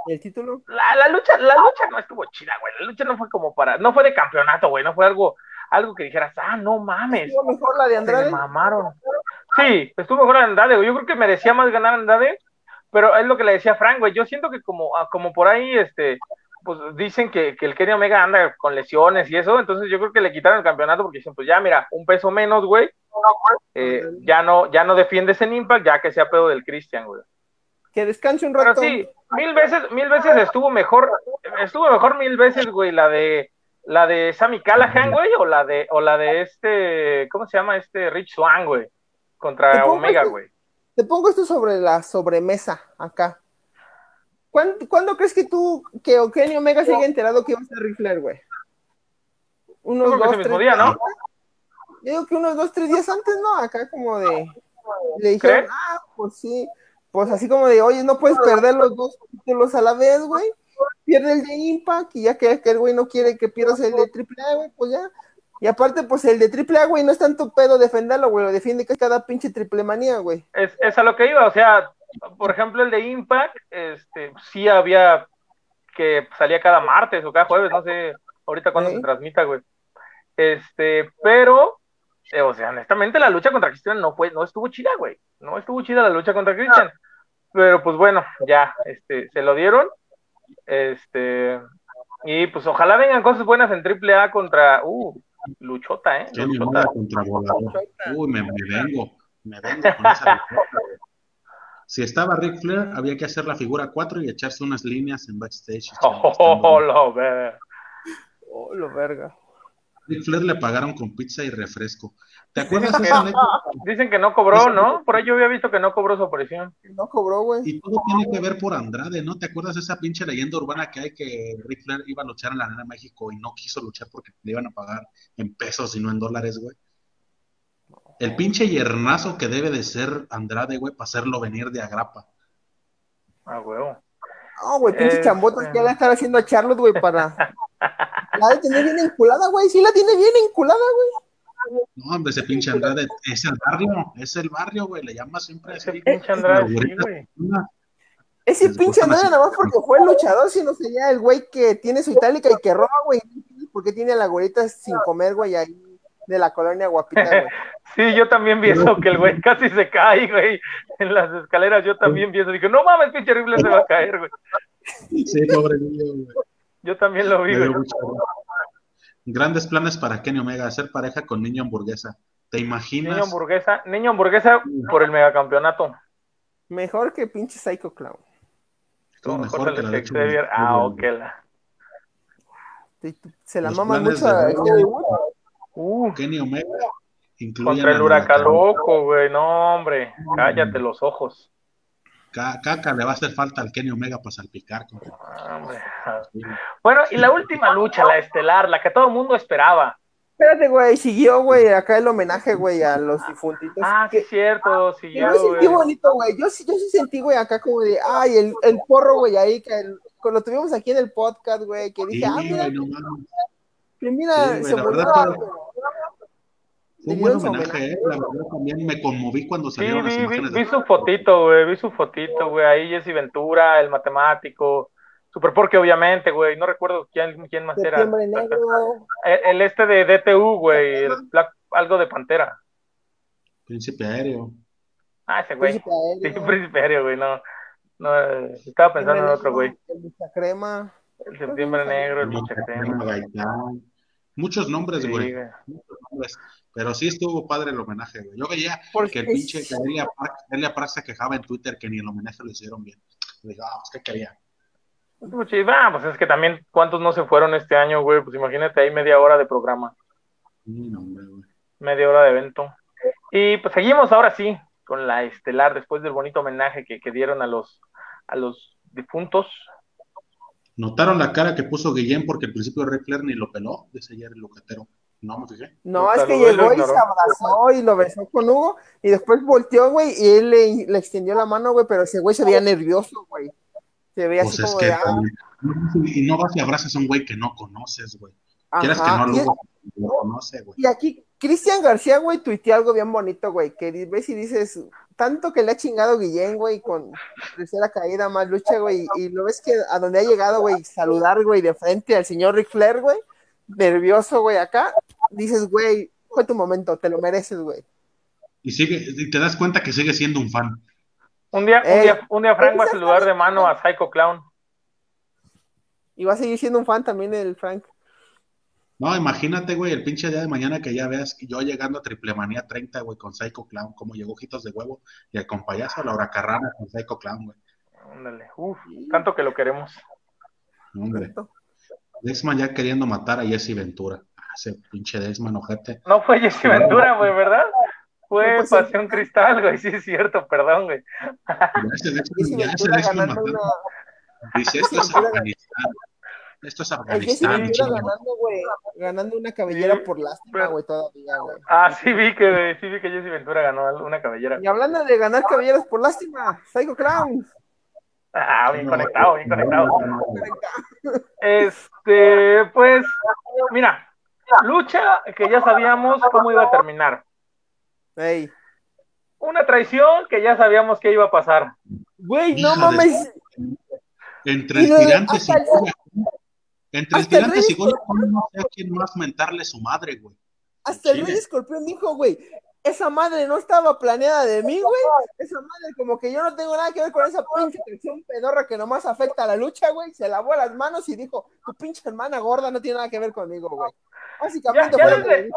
el título? la, la lucha, la lucha no estuvo chida, güey. La lucha no fue como para, no fue de campeonato, güey. No fue algo, algo que dijeras, ah, no mames, Estuvo mejor la de se Andrade. mamaron. Sí, estuvo mejor Andrade, güey. Yo creo que merecía más ganar Andrade, pero es lo que le decía Frank, güey. Yo siento que como, ah, como por ahí, este, pues dicen que, que el Kenny Omega anda con lesiones y eso, entonces yo creo que le quitaron el campeonato porque dicen, pues ya, mira, un peso menos, güey. Eh, ya no, ya no defiendes en Impact, ya que sea pedo del Christian, güey. Que descanse un Pero rato. sí, mil veces, mil veces estuvo mejor, estuvo mejor mil veces, güey, la de la de Sammy Callahan, güey, o la de, o la de este, ¿cómo se llama este Rich Swan, güey? Contra Omega, güey. Te pongo esto sobre la sobremesa acá. ¿Cuándo, cuándo crees que tú, que Kenny Omega se haya enterado que iba a ser Ric Flair, güey? Unos creo que dos, ese mismo día, ¿no? Yo digo que unos dos, tres días antes, ¿no? Acá como de. Le dijeron, ¿Crees? ah, pues sí. Pues así como de, oye, no puedes perder los dos títulos a la vez, güey. Pierde el de Impact y ya que, que el güey no quiere que pierdas el de AAA, güey, pues ya. Y aparte, pues el de AAA, güey, no es tanto pedo defenderlo, güey. Lo defiende que cada pinche triple manía, güey. Es, es a lo que iba, o sea, por ejemplo, el de Impact, este, sí había que salía cada martes o cada jueves, no sé ahorita cuándo Sí. se transmita, güey. Este, pero, eh, o sea, honestamente la lucha contra Christian no fue, no estuvo chida, güey. No estuvo chida la lucha contra Christian. Pero pues bueno, ya, este, se lo dieron. Este, y pues ojalá vengan cosas buenas en AAA contra, uh, Luchota, eh. Luchota. Contra Volador. Uy, me, me vengo. Me vengo con esa luchota, güey. Si estaba Ric Flair, había que hacer la figura 4 y echarse unas líneas en backstage. <laughs> Oh, oh, oh, lo ve. Oh, lo verga. Ric Flair le pagaron con pizza y refresco. ¿Te acuerdas esa anécdota? Dicen que no cobró, ¿no? Por ahí yo había visto que no cobró su aparición. No cobró, güey. Y todo tiene que ver por Andrade, ¿no? ¿Te acuerdas esa pinche leyenda urbana que hay que Ric Flair iba a luchar en la Arena México y no quiso luchar porque le iban a pagar en pesos y no en dólares, güey? El pinche yernazo que debe de ser Andrade, güey, para hacerlo venir de agrapa. Ah, huevo. No, güey, pinche Este- chambotas que ya la están haciendo a Charlotte, güey, para. <laughs> La de tener bien enculada, güey. Sí, la tiene bien enculada, güey. No, hombre, ese pinche Andrade es el barrio, es el barrio, güey, le llama siempre Ese así. pinche Andrade, güey. Ese pinche Andrade nada más porque fue el luchador, sino sería el güey que tiene su itálica y que roba, güey. Porque tiene a la güerita sin comer, güey, ahí de la colonia guapita, güey. <laughs> Sí, yo también vi eso, que el güey casi se cae, güey. En las escaleras yo también vi eso. Dije, no mames, pinche rifle se va a caer, güey. Sí, pobre niño, güey. Yo también lo vi. Grandes planes para Kenny Omega, hacer pareja con niño hamburguesa. ¿Te imaginas? Niño hamburguesa, niño hamburguesa por el megacampeonato. Mejor que pinche Psycho Clown. Estuvo Mejor que la Ah, ok. la- Se la Los maman planes mucho a de- Xavier Woods. Uh, Kenny Omega contra el huracán. loco, güey. No, hombre. Cállate los ojos. Ca- Caca le va a hacer falta al Kenny Omega para salpicar. con- Ah. <laughs> Bueno, y la última lucha, la estelar, la que todo el mundo esperaba. Espérate, güey, siguió, güey, acá el homenaje, güey, a los difuntitos. Ah, sí, que, es cierto. que Siguió, yo sentí bonito, güey. Yo, sí- yo sí sentí, güey, acá como de, ay, el, el porro, güey, ahí, que el- lo tuvimos aquí en el podcast, güey, que Sí, dije, ah, mira, no que mira, Sí, güey, se la murió. verdad, pero- Fue un buen homenaje. ¿eh? La verdad también me conmoví cuando Sí, salieron las vi, vi, imágenes. vi de- su fotito, güey, vi su fotito, güey, ahí Jesse Ventura, el matemático, Super Porque obviamente, güey, no recuerdo quién, quién más era. Septiembre negro. El, el este de DTU, güey, el Black- algo de Pantera. Príncipe Aéreo. Ah, ese güey. Príncipe Sí, aéreo, Príncipe Aéreo, güey, no. no estaba pensando en otro, güey. el Mucha crema. El Septiembre Negro, el Mucha Muchacrema. Crema. Muchos nombres, Sí, güey. güey. Muchos nombres. Pero sí estuvo padre el homenaje, güey. Yo veía que el pinche que Delia Park, Delia Park se quejaba en Twitter que ni el homenaje lo hicieron bien. Le digo, ah, pues qué quería. Pues sí, va, pues es que también, ¿cuántos no se fueron este año, güey? Pues imagínate ahí media hora de programa, Sí, no, hombre, güey. media hora de evento. Y pues seguimos ahora sí con la estelar, después del bonito homenaje que, que dieron a los, a los difuntos. ¿Notaron la cara que puso Guillén porque al principio Ric Flair ni lo peló? Dice ayer el locatero. No, me fijé. No, Lo es que llegó y se abrazó y lo besó con Hugo y después volteó, güey, y él le, le extendió la mano, güey, pero ese güey se veía nervioso, güey. Se veía Pues así es como que de, ah, y no vas y abrazas a un güey que no conoces, güey. Quieras que no Y- lo, lo conoce, güey. Y aquí, Cristian García, güey, tuiteó algo bien bonito, güey, que ves y dices, tanto que le ha chingado Guillén, güey, con tercera caída, más lucha, güey, y lo ves que a donde ha llegado, güey, saludar, güey, de frente al señor Ric Flair, güey, nervioso, güey, acá, dices, güey, fue tu momento, te lo mereces, güey. Y sigue, y te das cuenta que sigue siendo un fan. Un día, un Ey. día, un día Frank va a saludar de mano a Psycho Clown. Y va a seguir siendo un fan también el Frank. No, imagínate, güey, el pinche día de mañana que ya veas que yo llegando a Triple Manía 30, güey, con Psycho Clown, como llegó Ojitos de Huevo, y el compayazo Laura Carrana con Psycho Clown, güey. Ándale, uf, tanto que lo queremos. Hombre, Dexman ya queriendo matar a Jesse Ventura. Ese pinche Dexman, ojete. No fue Jesse Ventura, güey, ¿verdad? Fue Pues sí. Pasión Cristal, güey, sí es cierto, perdón, güey. Ya Jesse ganando matando. una, Dice, esto es Afganistán. Esto es Jesse Afganistán. Ventura chinga. ganando, güey, ganando una cabellera Sí, por lástima, pero- güey, todavía, güey. Ah, sí vi que, sí vi que Jesse Ventura ganó una cabellera. Y hablando de ganar cabelleras por lástima, Psycho Clown. Ah, bien conectado, bien conectado. Este, pues, mira, lucha que ya sabíamos cómo iba a terminar. Ey. Una traición que ya sabíamos que iba a pasar. Güey, no mames. Entre tirantes y. Entre hasta el tirantes y no sé a quién más mentarle su madre, güey. Hasta el. Rey Escorpión dijo, güey, esa madre no estaba planeada de mí, güey. Esa madre, como que yo no tengo nada que ver con esa pinche traición pedorra que nomás afecta a la lucha, güey. Se lavó las manos y dijo, tu pinche hermana gorda no tiene nada que ver conmigo, güey. Básicamente Ya- fue desde-.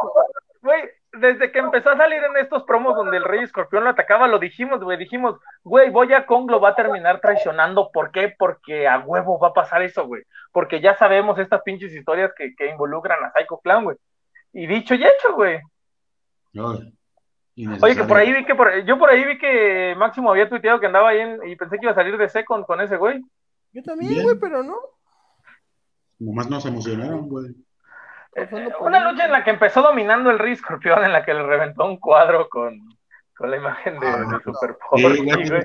Güey, desde que empezó a salir en estos promos donde el Rey Escorpión lo atacaba, lo dijimos, güey, dijimos, güey, Boya Kong lo va a terminar traicionando. ¿Por qué? Porque a huevo va a pasar eso, güey. Porque ya sabemos estas pinches historias que, que involucran a Psycho Clown, güey. Y dicho y hecho, güey. Oye, que por ahí vi que por, yo por ahí vi que Máximo había tuiteado que andaba ahí en- y pensé que iba a salir de C con, ese güey. Yo también, Bien. güey, pero no. Nomás nos emocionaron, güey. Por Una lucha en la que empezó dominando el Rey Escorpión, en la que le reventó un cuadro con, con la imagen de, Ah, de no. Super Sí, Porky, güey, güey. eso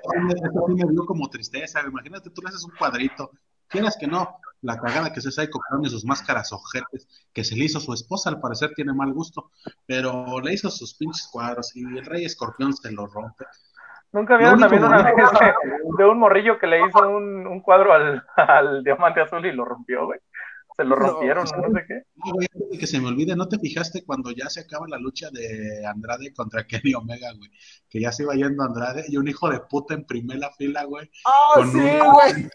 sí me- dio como tristeza. Imagínate, tú le haces un cuadrito. Quieras que no, la cagada que se Psycho y sus máscaras ojetes, que se le hizo su esposa, al parecer tiene mal gusto, pero le hizo sus pinches cuadros y el Rey Escorpión se lo rompe. Nunca vieron también una vez de, un morrillo que le hizo un, un cuadro al, al diamante azul y lo rompió, güey. Se lo rompieron, no, no sé qué. No, güey, antes de que se me olvide, ¿no te fijaste cuando ya se acaba la lucha de Andrade contra Kenny Omega, güey? Que ya se iba yendo Andrade y un hijo de puta en primera fila, güey. ¡Oh, con sí, un- güey!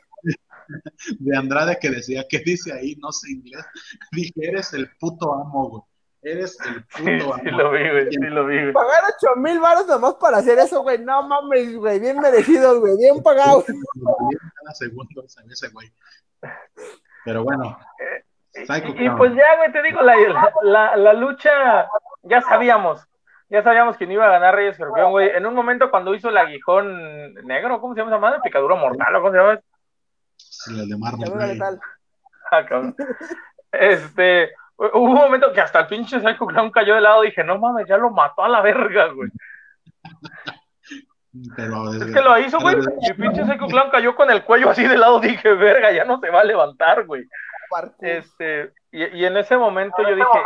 De Andrade que decía, ¿qué dice ahí? No sé inglés. Dije, eres el puto amo, güey. Eres el puto sí amo. lo vi, güey, sí lo vi, güey. Pagar ocho mil baros nomás para hacer eso, güey. No mames, güey. Bien merecidos, güey. Bien pagados. Cada segundo sabía ese güey. Pero bueno. Psycho Y, pues ya, güey, te digo, la, la, la, la lucha, ya sabíamos, ya sabíamos que no iba a ganar Rey Escorpión, güey. En un momento cuando hizo el aguijón negro, ¿cómo se llama esa madre? Picadura mortal, ¿o cómo se llama? Sí, el de Marvel. <laughs> Ah, cabrón. Este, hubo un momento que hasta el pinche Psycho Clown cayó de lado y dije, no mames, ya lo mató a la verga, güey. <laughs> Pero Es que lo hizo, güey, y el pinche Psycho Clown cayó con el cuello así de lado, dije, verga, ya no se va a levantar, güey. Este, y, y en ese momento yo dije,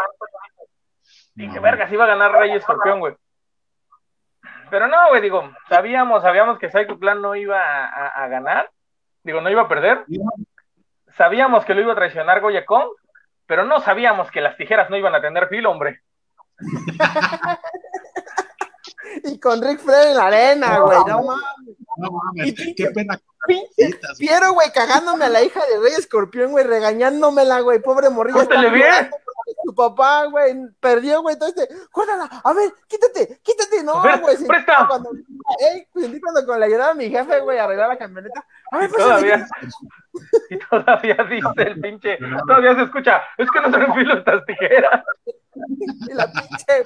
dije, No, verga, si iba a ganar Rey Escorpión, güey. Pero no, güey, digo, sabíamos, sabíamos que Psycho Clan no iba a, a- a ganar, digo, no iba a perder, sabíamos que lo iba a traicionar Goya Kong, pero no sabíamos que las tijeras no iban a tener filo, hombre. Y con Rick Flair en la arena, güey. No mames. No mames, Y pinche- qué pena. Piero, güey, cagándome a la hija de Rey Escorpión, güey, regañándomela, güey. Pobre morrilla. Córtale bien. llorando Su papá, güey, perdió, güey. Entonces, juégala, a ver, quítate, quítate. No, güey. sentí presta. Cuando, sentí cuando, cuando le ayudaba a mi jefe, güey, arreglar la camioneta. A ver, Y pues, todavía, <laughs> y todavía dice el pinche, todavía se escucha, es que no se filo estas tijeras. <laughs> Y la pinche,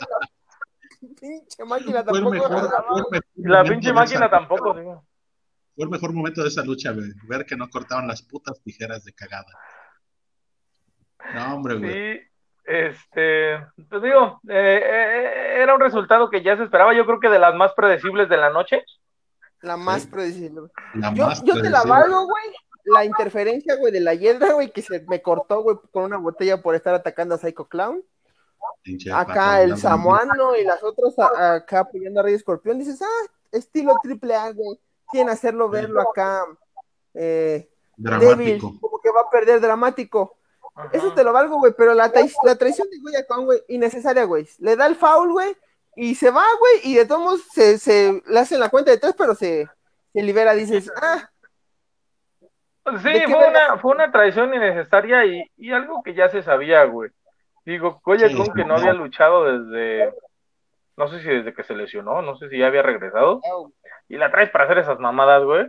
pinche máquina Fue tampoco. mejor, fue mejor la pinche de máquina tampoco, digo. Fue el mejor momento de esa lucha, güey. Ver que no cortaban las putas tijeras de cagada. No, hombre, güey. Sí, este, pues digo, eh, eh, era un resultado que ya se esperaba, yo creo que de las más predecibles de la noche. La más predecible. La Yo, más yo te la valgo, güey. La interferencia, güey, de la hiedra, güey, que se me cortó, güey, con una botella por estar atacando a Psycho Clown. Pinche Acá el samuano y las otras a- acá apoyando a Rey Escorpión. Dices, ah, estilo triple A, güey. Quieren hacerlo verlo acá. Eh, débil, Dramático. como que va a perder dramático. Ajá. Eso te lo valgo, güey, pero la, la traición de Goya Kong, güey, innecesaria, güey. Le da el foul, güey, y se va, güey, y de todos modos se, se le hacen la cuenta de tres, pero se, se libera. Dices, ah, Sí, ¿De qué fue una, fue una traición innecesaria y, y algo que ya se sabía, güey. Digo, Goya Sí, Kong que no sí. había luchado desde, no sé si desde que se lesionó, no sé si ya había regresado, y la traes para hacer esas mamadas, güey.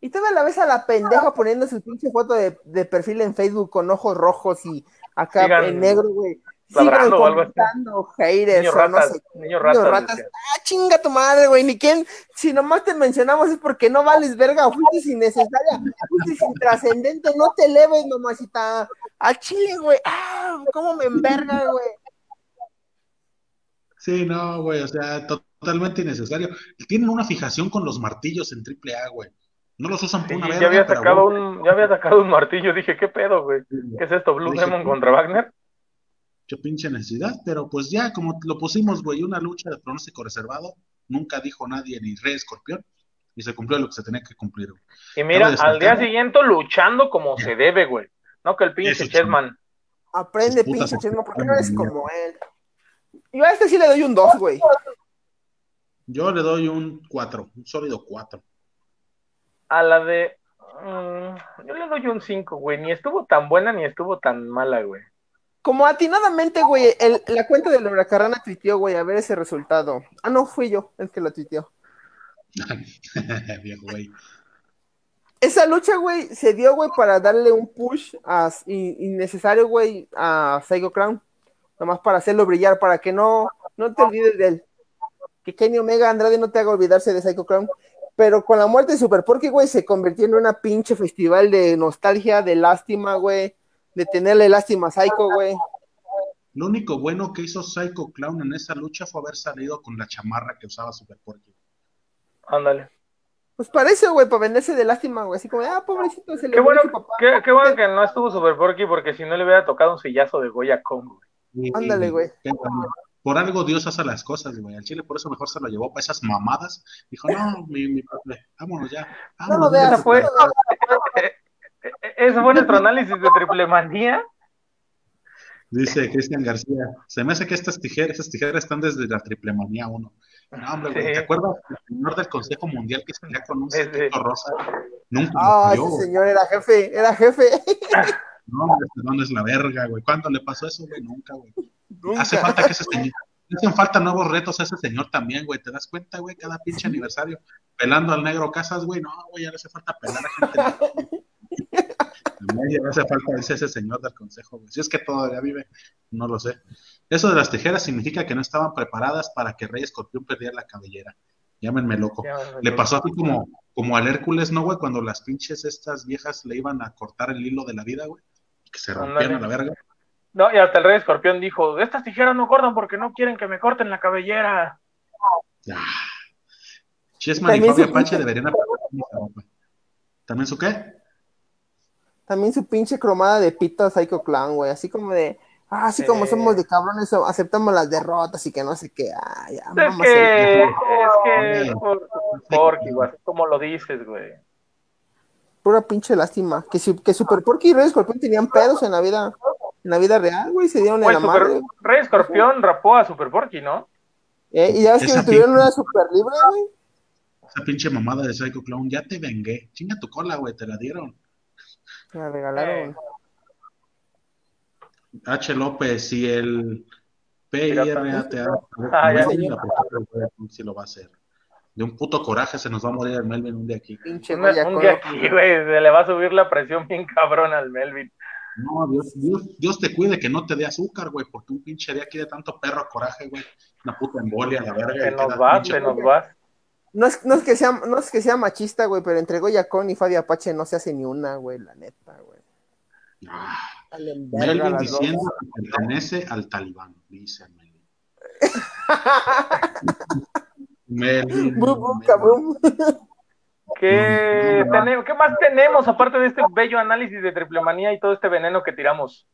Y todavía la ves a la pendeja poniendo su pinche foto de, de perfil en Facebook con ojos rojos y acá Sigan en negro, güey. Sigan comentando haters Niños o no ratas, sé. niños niños ratas. ratas. Ah, chinga tu madre, güey. Ni quién, si nomás te mencionamos es porque no vales verga, o fuiste innecesaria, fuiste intrascendente, no te eleves, mamacita. Al chile, güey. Ah, cómo me enverga, güey. Sí, no, güey, o sea, to- totalmente innecesario. Tienen una fijación con los martillos en AAA, güey. No los usan por Sí, una ya verga, había sacado un, ya había sacado un martillo, dije, ¿qué pedo, güey? ¿Qué es esto? ¿Blue Dije, Demon contra Wagner? qué pinche necesidad, pero pues ya, como lo pusimos, güey, una lucha de pronóstico reservado, nunca dijo nadie ni Rey Escorpión, y se cumplió lo que se tenía que cumplir, güey. Y mira, al día siguiente luchando como se debe, güey. No que el pinche Chessman. Aprende, pinche chesmo, porque no eres como él. Yo a este sí le doy un 2, güey. Yo le doy un 4, un sólido 4. A la de. mm, yo le doy un 5, güey. Ni estuvo tan buena ni estuvo tan mala, güey. Como atinadamente, güey, el- la cuenta de la Huracarrana tuiteó, güey, a ver ese resultado. Ah, no, fui yo el que lo tuiteó. Viejo, <laughs> güey. Esa lucha, güey, se dio, güey, para darle un push a- in- innecesario, güey, a Psycho Crown. Nomás para hacerlo brillar, para que no, no te olvides de él. Que Kenny Omega Andrade no te haga olvidarse de Psycho Crown. Pero con la muerte de Super Porky, güey, se convirtió en una pinche festival de nostalgia, de lástima, güey. De tenerle lástima a Psycho, güey. Lo único bueno que hizo Psycho Clown en esa lucha fue haber salido con la chamarra que usaba Super Porky. Ándale. Pues parece, güey, para venderse de lástima, güey. Así como, ah, pobrecito, se le Qué bueno, murió su papá. qué, qué bueno que no estuvo Super Porky porque si no le hubiera tocado un sillazo de Goya Kong, güey. Ándale, güey. Por algo Dios hace las cosas, güey. Al Chile por eso mejor se lo llevó para esas mamadas. Dijo, no, mi, mi padre, vámonos ya. No lo Vámonos, fue, no lo veas. E- e- Eso fue nuestro análisis de triple manía. Dice Cristian García, se me hace que estas tijeras, esas tijeras están desde la triple manía 1. No, hombre, güey, Sí. ¿te acuerdas del señor del Consejo Mundial que salía con un saquito rosa? Nunca Ah, ese señor era jefe, era jefe. No, hombre, este don es la verga, güey. ¿Cuándo le pasó eso, güey? Nunca, güey. Nunca. Hace falta que ese señor, le hacen falta nuevos retos a ese señor también, güey. ¿Te das cuenta, güey? Cada pinche aniversario, pelando al negro Casas, güey. No, güey, ya le hace falta pelar a gente. <laughs> También ya le hace falta ese, ese señor del consejo, güey. Si es que todavía vive, no lo sé. Eso de las tijeras significa que no estaban preparadas para que Rey Escorpión perdiera la cabellera. Llámenme loco. Le pasó así como, como al Hércules, ¿no, güey? Cuando las pinches estas viejas le iban a cortar el hilo de la vida, güey. Que se rompían a la verga. No, y hasta el rey escorpión dijo, estas tijeras no cortan porque no quieren que me corten la cabellera. Ya. Chessman y Fabio Apache pinche- deberían. ¿También su qué? También su pinche cromada de pito Psycho Clown, güey. Así como de, ah, así como somos de cabrones, aceptamos las derrotas y que no sé qué. Ah, ya, Es que, se- es que es por, Porky, güey, así como lo dices, güey. Pura pinche lástima. Que, su- que Super Porky y Rey Escorpión tenían pedos en la vida, en la vida real, güey. Se dieron en la Super- madre. Rey Escorpión rapó a Super Porky, ¿no? Eh, y ya ves que tuvieron una super libre, güey. Esa pinche mamada de Psycho Clown, ya te vengué. Chinga tu cola, güey, te la dieron. Me la regalaron. H. López y el PIRATA. Ah, ya. Si lo va a hacer. De un puto coraje se nos va a morir el Melvin un día aquí. Pinche un con- día aquí, güey, se le va a subir la presión bien cabrón al Melvin. No, Dios, Dios, Dios te cuide que no te dé azúcar, güey, porque un pinche día aquí de tanto perro coraje, güey. Una puta embolia, la verga. Y nos pinche- te nos vas. No es, no, es que sea, no es que sea machista, güey, pero entre Goya Con y Fabio Apache no se hace ni una, güey, la neta, güey. Ah, Melvin diciendo que pertenece al talibán, dice Melvin. Melvin. Melvin. ¿Qué, Mm. tene- ¿Qué más tenemos aparte de este bello análisis de triple manía y todo este veneno que tiramos?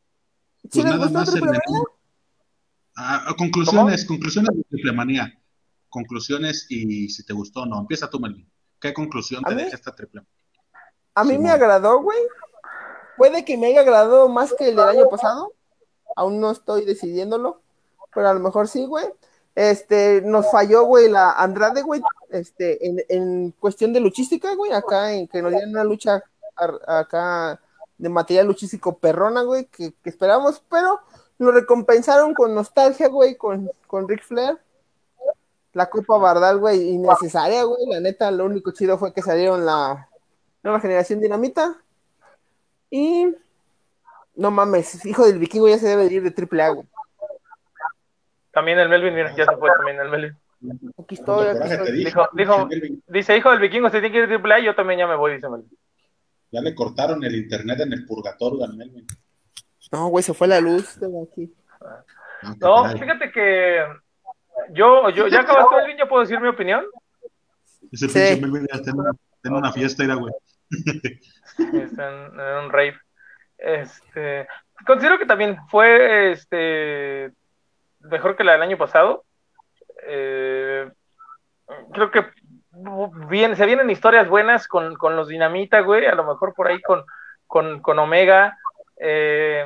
¿Sí Pues les nada gustó más el Triple de- Manía? Ah, conclusiones, conclusiones de triple manía. Conclusiones y si te gustó o no. Empieza tú, Melvin. ¿Qué conclusión ¿A te mí? deja esta triple A mí Sí, me mo. agradó, güey. Puede que me haya agradado más que el del año pasado. Aún no estoy decidiéndolo. Pero a lo mejor sí, güey. Este, nos falló, güey, la Andrade, güey. Este, en, en cuestión de luchística, güey. Acá, en que nos dieron una lucha acá de material luchístico perrona, güey, que, que esperamos. Pero lo recompensaron con nostalgia, güey, con, con Ric Flair. La Copa Bardal, güey, innecesaria, güey. La neta, lo único chido fue que salieron la nueva generación dinamita. Y no mames, hijo del vikingo ya se debe de ir de triple A, güey. También el Melvin, mira, ya se fue también el Melvin. Aquí estoy, aquí estoy. Dijo- dijo- Melvin. Dice, hijo del vikingo, se tiene que ir a triple A, yo también ya me voy, dice Melvin. Ya le cortaron el internet en el purgatorio al Melvin. No, güey, se fue la luz. tengo aquí. Ah, No, fíjate que yo, yo, ya acabaste Melvin, ¿ya puedo decir mi opinión? Ese Sí. pinche Melvin ya está en una, está en una fiesta, era, güey. <laughs> Está en, en un rave. Este, considero que también fue este mejor que la del año pasado. Eh, creo que bien, se vienen historias buenas con, con los Dinamita, güey. A lo mejor por ahí con, con, con Omega. Eh,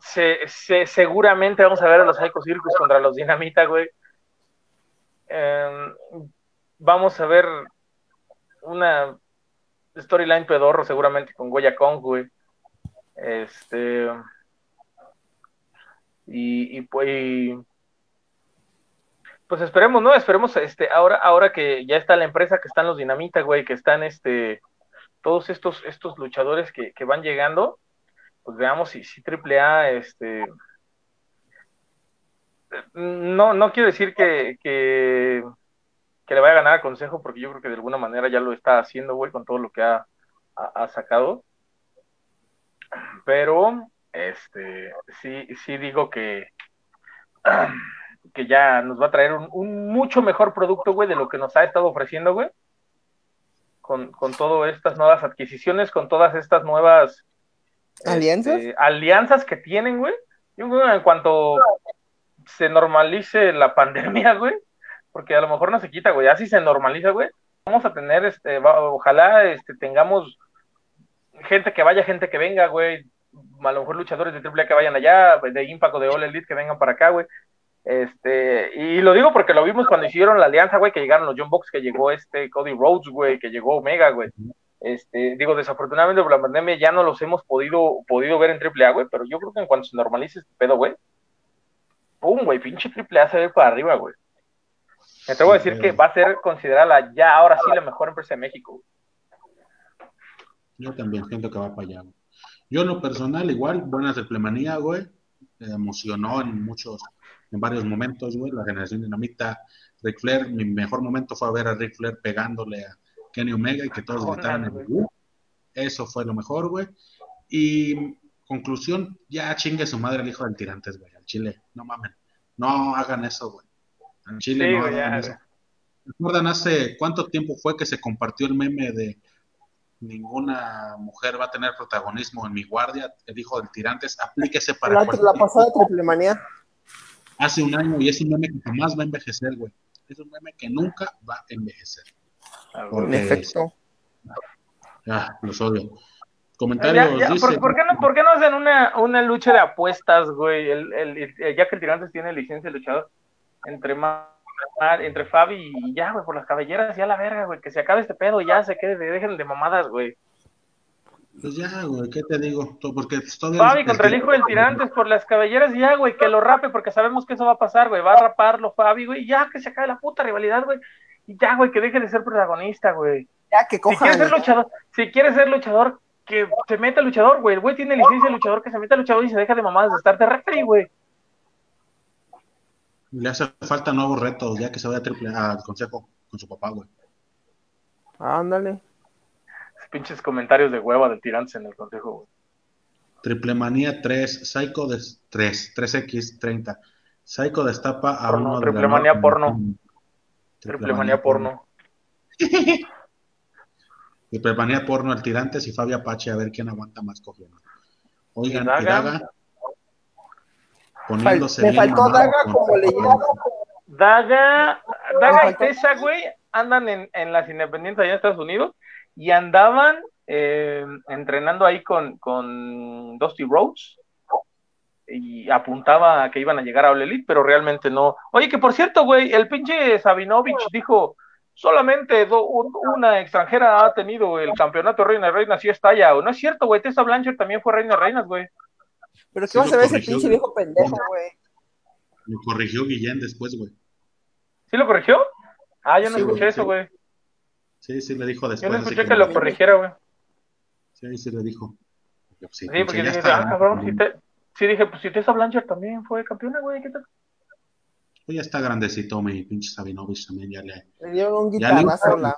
se, se- seguramente vamos a ver a los Psycho Circus contra los Dinamita, güey. Eh, vamos a ver una storyline pedorro seguramente con Goya Kong, güey. Este. Y, pues. pues esperemos, ¿no? Esperemos, este, ahora, ahora que ya está la empresa, que están los Dinamita, güey, que están este, todos estos, estos luchadores que, que van llegando, pues veamos si, si AAA, este, no, no quiero decir que, que, que le vaya a ganar a Consejo, porque yo creo que de alguna manera ya lo está haciendo, güey, con todo lo que ha, ha sacado. Pero, este, sí, sí digo que, <clears throat> que ya nos va a traer un, un mucho mejor producto, güey, de lo que nos ha estado ofreciendo, güey. Con, con todas estas nuevas adquisiciones, con todas estas nuevas ¿Alianzas? este, alianzas que tienen, güey. Yo creo que en cuanto se normalice la <laughs> pandemia, güey, porque a lo mejor no se quita, güey, así se normaliza, güey, vamos a tener, este, va- ojalá este, tengamos gente que vaya, gente que venga, güey. A lo mejor luchadores de AAA que vayan allá, de Impact o de All Elite que vengan para acá, güey. Este, y lo digo porque lo vimos cuando hicieron la alianza, güey, que llegaron los John Box, que llegó este Cody Rhodes, güey, que llegó Omega, güey. Este, digo, desafortunadamente por la pandemia ya no los hemos podido, podido ver en AAA, güey, pero yo creo que en cuanto se normalice este pedo, güey, pum, güey, pinche AAA se ve para arriba, güey. Me atrevo a decir que va a ser considerada ya ahora sí la mejor empresa de México. Yo también siento que va para allá. Güey. Yo en lo personal, igual, buenas de plemanía, güey. Me emocionó en muchos, en varios momentos, güey. La generación dinamita, Ric Flair, mi mejor momento fue ver a Ric Flair pegándole a Kenny Omega y que todos gritaran en el Eso fue lo mejor, güey. Y conclusión, ya chingue su madre el hijo del tirantes, güey, al Chile. No mamen. No hagan eso, güey. En Chile no hagan eso. ¿Recuerdan hace cuánto tiempo fue que se compartió el meme de ninguna mujer va a tener protagonismo en mi guardia, el hijo del tirantes, aplíquese para la, la pasada triple manía. Hace un año y es un meme que jamás va a envejecer, güey. Es un meme que nunca va a envejecer. en efecto. Ya, los odio. Comentarios. Ya, ¿por, qué no, ¿por, qué no, hacen una, una lucha de apuestas, güey? El, el, ya que el tirantes tiene licencia de luchador, entre más entre Fabi y ya, güey, por las cabelleras, ya la verga, güey, que se acabe este pedo, ya se quede, dejen de mamadas, güey. Pues ya, güey, ¿qué te digo? Porque Fabi contra el hijo del tirantes por las cabelleras, ya, güey, que lo rape, porque sabemos que eso va a pasar, güey, va a raparlo Fabi, güey, ya, que se acabe la puta rivalidad, güey, y ya, güey, que deje de ser protagonista, güey. Ya, que coja. Si quiere ser luchador, si quiere ser luchador, que se meta luchador, güey, el güey tiene licencia de luchador, que se meta luchador y se deja de mamadas de estar de referee, güey. Le hace falta nuevos retos, ya que se vaya a triple al consejo con su papá, güey. Ándale. Pinches comentarios de hueva de tirantes en el consejo, güey. Triple manía 3, Psycho de 3, 3X30. Psycho destapa a porno, uno de Triple manía porno. <laughs> Triple manía porno. Triple manía porno al tirantes y Fabio Apache a ver quién aguanta más cogiendo. Oigan, Daga, poniéndose Me faltó Daga como leyenda. Daga, Daga y Tessa, güey, andan en, en, las independientes allá en Estados Unidos y andaban eh, entrenando ahí con, con Dusty Rhodes y apuntaba a que iban a llegar a All Elite, pero realmente no. Oye, que por cierto, güey, el pinche Sabinovich dijo, solamente do, un, una extranjera ha tenido el campeonato Reina de Reinas y está ya. No es cierto, güey, Tessa Blanchard también fue Reina de Reinas, güey. Pero ¿qué sí vas a ver ese pinche viejo pendejo, güey? Lo corrigió Guillén después, güey. ¿Sí lo corrigió? Ah, yo no sí, escuché wey, eso, güey. Sí, sí, le dijo después. Yo no escuché que, que lo corrigiera, güey. Sí, sí le dijo. Sí, sí porque dije, está, ah, cabrón, si te, sí dije, pues si Tessa Blanchard también fue campeona, güey, ¿qué tal? Pues ya está grandecito, mi pinche Sabinovich también, ya le... Le dieron un guitarrazo la...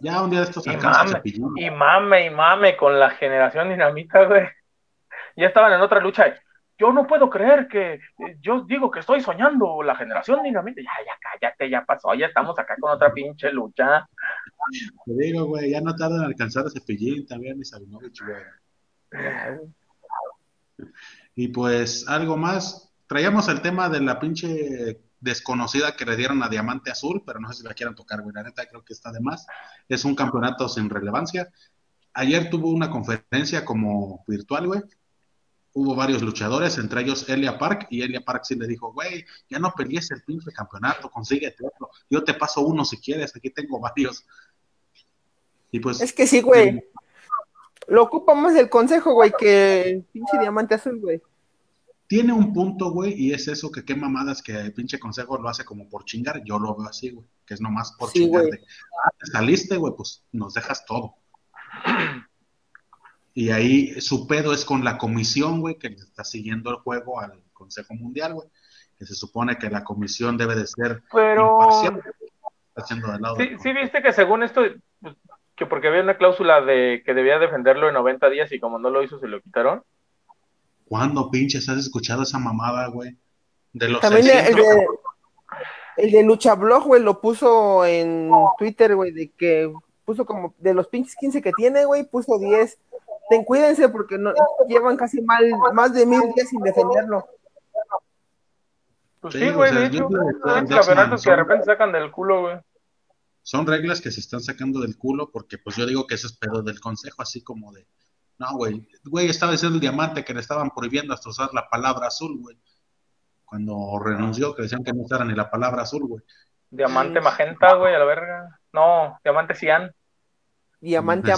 Ya un día de estos y mame, y mame, y mame con la generación dinamita, güey. Ya estaban en otra lucha yo no puedo creer que yo digo que estoy soñando la generación dinamita. Ya, ya, cállate, ya pasó, ya estamos acá con otra pinche lucha. Te digo, güey, ya no tardan en alcanzar a Cepillín también y Sabinovich, güey. <laughs> Y pues, algo más. Traíamos el tema de la pinche desconocida que le dieron a Diamante Azul, pero no sé si la quieran tocar, güey. La neta creo que está de más. Es un campeonato sin relevancia. Ayer tuvo una conferencia como virtual, güey, hubo varios luchadores, entre ellos Elia Park, y Elia Park sí le dijo, güey, ya no pelees el pinche campeonato, consíguete otro, yo te paso uno si quieres, aquí tengo varios. Y pues... Es que sí, güey. Eh, Lo ocupa más el consejo, güey, que el pinche diamante azul, güey. Tiene un punto, güey, y es eso que qué mamadas que el pinche consejo lo hace como por chingar, yo lo veo así, güey, que es nomás por sí, chingar. Ah, saliste, güey, pues nos dejas todo. Y ahí su pedo es con la comisión, güey, que está siguiendo el juego al Consejo Mundial, güey. Que se supone que la comisión debe de ser Pero... imparcial. sí, sí, viste que según esto, pues, que porque había una cláusula de que debía defenderlo en 90 días y como no lo hizo, se lo quitaron. ¿Cuándo, pinches, has escuchado esa mamada, güey? De los También el de, el de Lucha Blog, güey, lo puso en Twitter, güey, de que puso como de los pinches 15 que tiene, güey, puso 10 ten cuídense porque no, llevan casi mal, más de mil días sin defenderlo. Pues sí, güey, de hecho, hay campeonatos que de repente sacan del culo, güey. son reglas que se están sacando del culo porque pues yo digo que eso es pedo del consejo, así como de, no, güey, güey, estaba diciendo el diamante que le estaban prohibiendo hasta usar la palabra azul, güey. Cuando renunció, que decían que no usara ni la palabra azul, güey. Diamante magenta, güey, a la verga. No, diamante cian. Diamante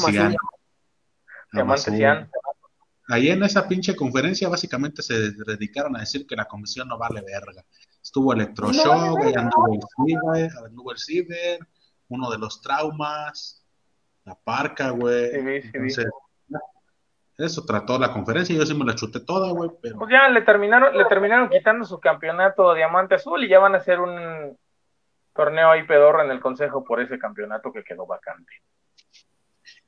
Amazon. Ahí en esa pinche conferencia básicamente se dedicaron a decir que la comisión no vale verga. Estuvo Electroshock, no anduvo, el ciber, anduvo el ciber, uno de los traumas, la parca, güey. Sí, sí, sí. Eso trató la conferencia, yo sí me la chuté toda, güey, pero... Pues ya le terminaron, le terminaron quitando su campeonato Diamante Azul y ya van a hacer un torneo ahí pedorro en el consejo por ese campeonato que quedó vacante.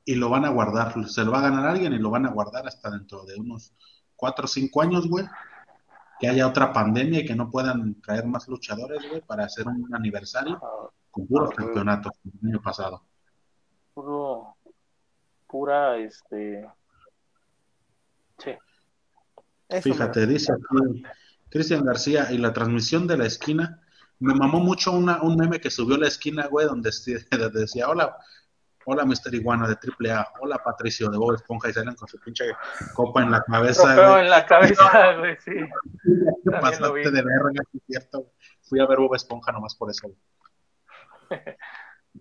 Y lo van a guardar, se lo va a ganar alguien y lo van a guardar hasta dentro de unos cuatro o cinco años, güey. Que haya otra pandemia y que no puedan traer más luchadores, güey, para hacer un aniversario con puros campeonatos el año pasado. Puro, pura, este, Sí. Fíjate, dice aquí Cristian García, y la transmisión de la esquina, me mamó mucho una, un meme que subió la esquina, güey, donde <laughs> decía, hola, hola Mr. Iguana de AAA, hola Patricio de Bob Esponja, y salen con su pinche copa en la cabeza. Güey. en la cabeza, <laughs> güey, sí. Pasaste de verga, es cierto. Fui a ver Bob Esponja nomás por eso.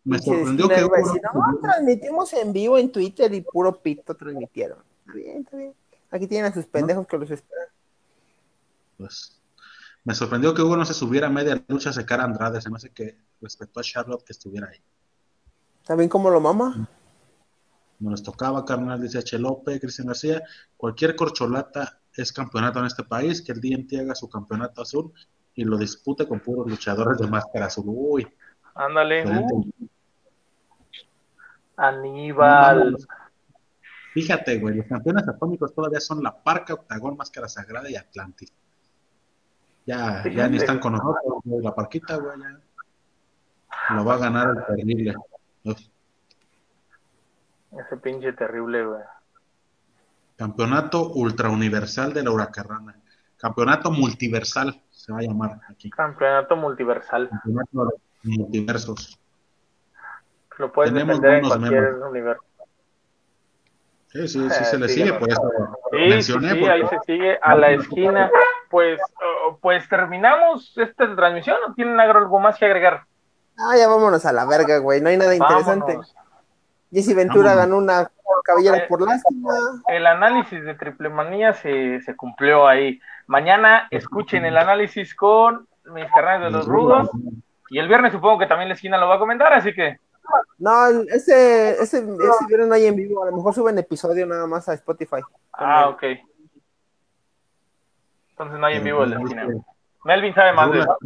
Me sorprendió que... no, transmitimos en vivo en Twitter y puro pito transmitieron. Está bien, está bien. Aquí tienen a sus pendejos que los esperan. Pues me sorprendió que Hugo no se subiera a media lucha a secar a Andrade. Se me hace que respetó a Charlotte que estuviera ahí. ¿Saben cómo lo mama? No les tocaba, carnal, dice H. López, Cristian García. Cualquier corcholata es campeonato en este país. Que el DMT haga su campeonato azul y lo dispute con puros luchadores de máscara azul. Uy. Ándale. Uh. Aníbal. Fíjate, güey, los campeones atómicos todavía son la Parca, Octagón, Máscara Sagrada y Atlantis. Ya, ya ni están con nosotros, güey, la Parquita, güey, ya. Lo va a ganar el terrible. Ese pinche terrible, güey. Campeonato Ultra Universal de la Huracarrana. Campeonato Multiversal se va a llamar aquí. Campeonato Multiversal. Campeonato de multiversos. Lo puedes Tenemos defender en cualquier universo. Sí, sí, sí se le sigue, por eso sí, Sí, ahí se sigue a la esquina. Pues, pues terminamos esta transmisión. ¿O tienen algo más que agregar? Ah, ya vámonos a la verga, güey. No hay nada interesante. Jesse Ventura ganó una cabellera por lástima. El análisis de triple manía se, se cumplió ahí. Mañana escuchen el análisis con mis carnales de los rudos. Y el viernes supongo que también la esquina lo va a comentar, así que no, ese, ese, ese vieron ahí en vivo. A lo mejor suben episodio nada más a Spotify. Ah, ok. Entonces no hay en vivo el de Melvin sabe más de eso.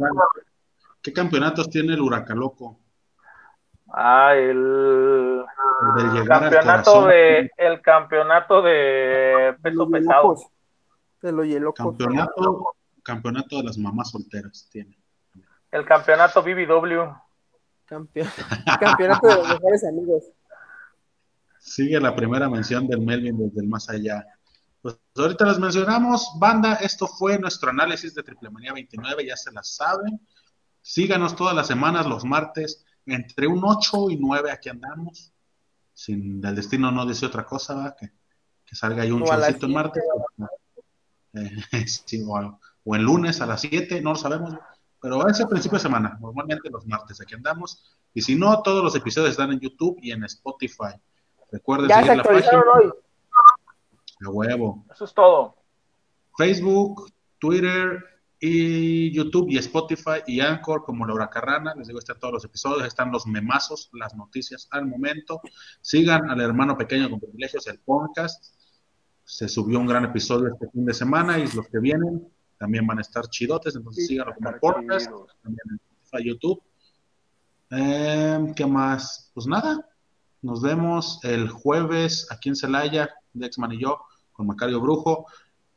¿Qué campeonatos tiene el Huracaloco? Ah, el, campeonato de el campeonato de peso pesado. De lo Campeonato, campeonato de las mamás solteras tiene. El campeonato BBW. <laughs> campeonato de los mejores amigos. Sigue la primera mención del Melvin desde el más allá. Pues ahorita les mencionamos, banda, esto fue nuestro análisis de Triple Manía 29, ya se la saben. Síganos todas las semanas, los martes, entre un 8 y 9 aquí andamos. Sin el destino no dice otra cosa, Que, salga ahí un chocito el martes. Eh, <laughs> o, o, el lunes a las 7, no lo sabemos pero es el principio de semana, normalmente los martes aquí andamos. Y si no, todos los episodios están en YouTube y en Spotify. Recuerden ya seguir la página. Hoy. De huevo. Eso es todo. Facebook, Twitter y YouTube y Spotify y Anchor como Laura Carrana. Les digo, están todos los episodios, están los memazos, las noticias al momento. Sigan al hermano pequeño con privilegios, el podcast. Se subió un gran episodio este fin de semana y los que vienen también van a estar chidotes, entonces síganlo como podcast, también en YouTube. Eh, ¿Qué más? Pues nada, nos vemos el jueves aquí en Celaya, Dexman y yo, con Macario Brujo.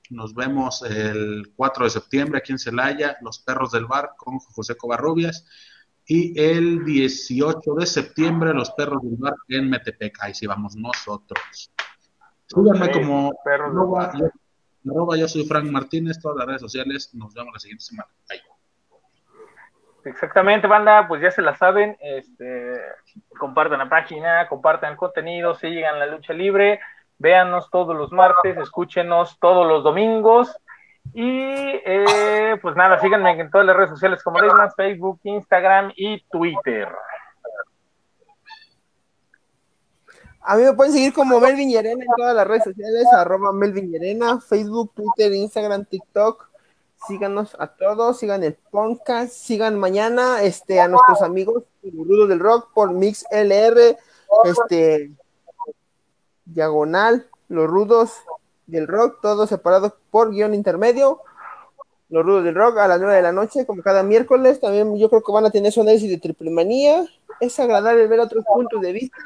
Nos vemos el 4 de septiembre aquí en Celaya, Los Perros del Bar con José Covarrubias. Y el 18 de septiembre, Los Perros del Bar en Metepec. Ahí sí vamos nosotros. Síganme como Arroba, yo soy Frank Martínez, todas las redes sociales. Nos vemos la siguiente semana. Bye. Exactamente, banda, pues ya se la saben, este, compartan la página, compartan el contenido, sigan la lucha libre, véanos todos los martes, escúchenos todos los domingos y eh, pues nada, síganme en todas las redes sociales como Desmas, Facebook, Instagram y Twitter. A mí me pueden seguir como Melvin Yerena en todas las redes sociales, arroba Melvin Yerena, Facebook, Twitter, Instagram, TikTok. Síganos a todos, sigan el podcast, sigan mañana este, a nuestros amigos Rudos del Rock por Mix LR, este, Diagonal, Los Rudos del Rock, todos separados por guion intermedio. Los Rudos del Rock a las 9 de la noche, como cada miércoles. También yo creo que van a tener su análisis de triple manía. Es agradable ver otros puntos de vista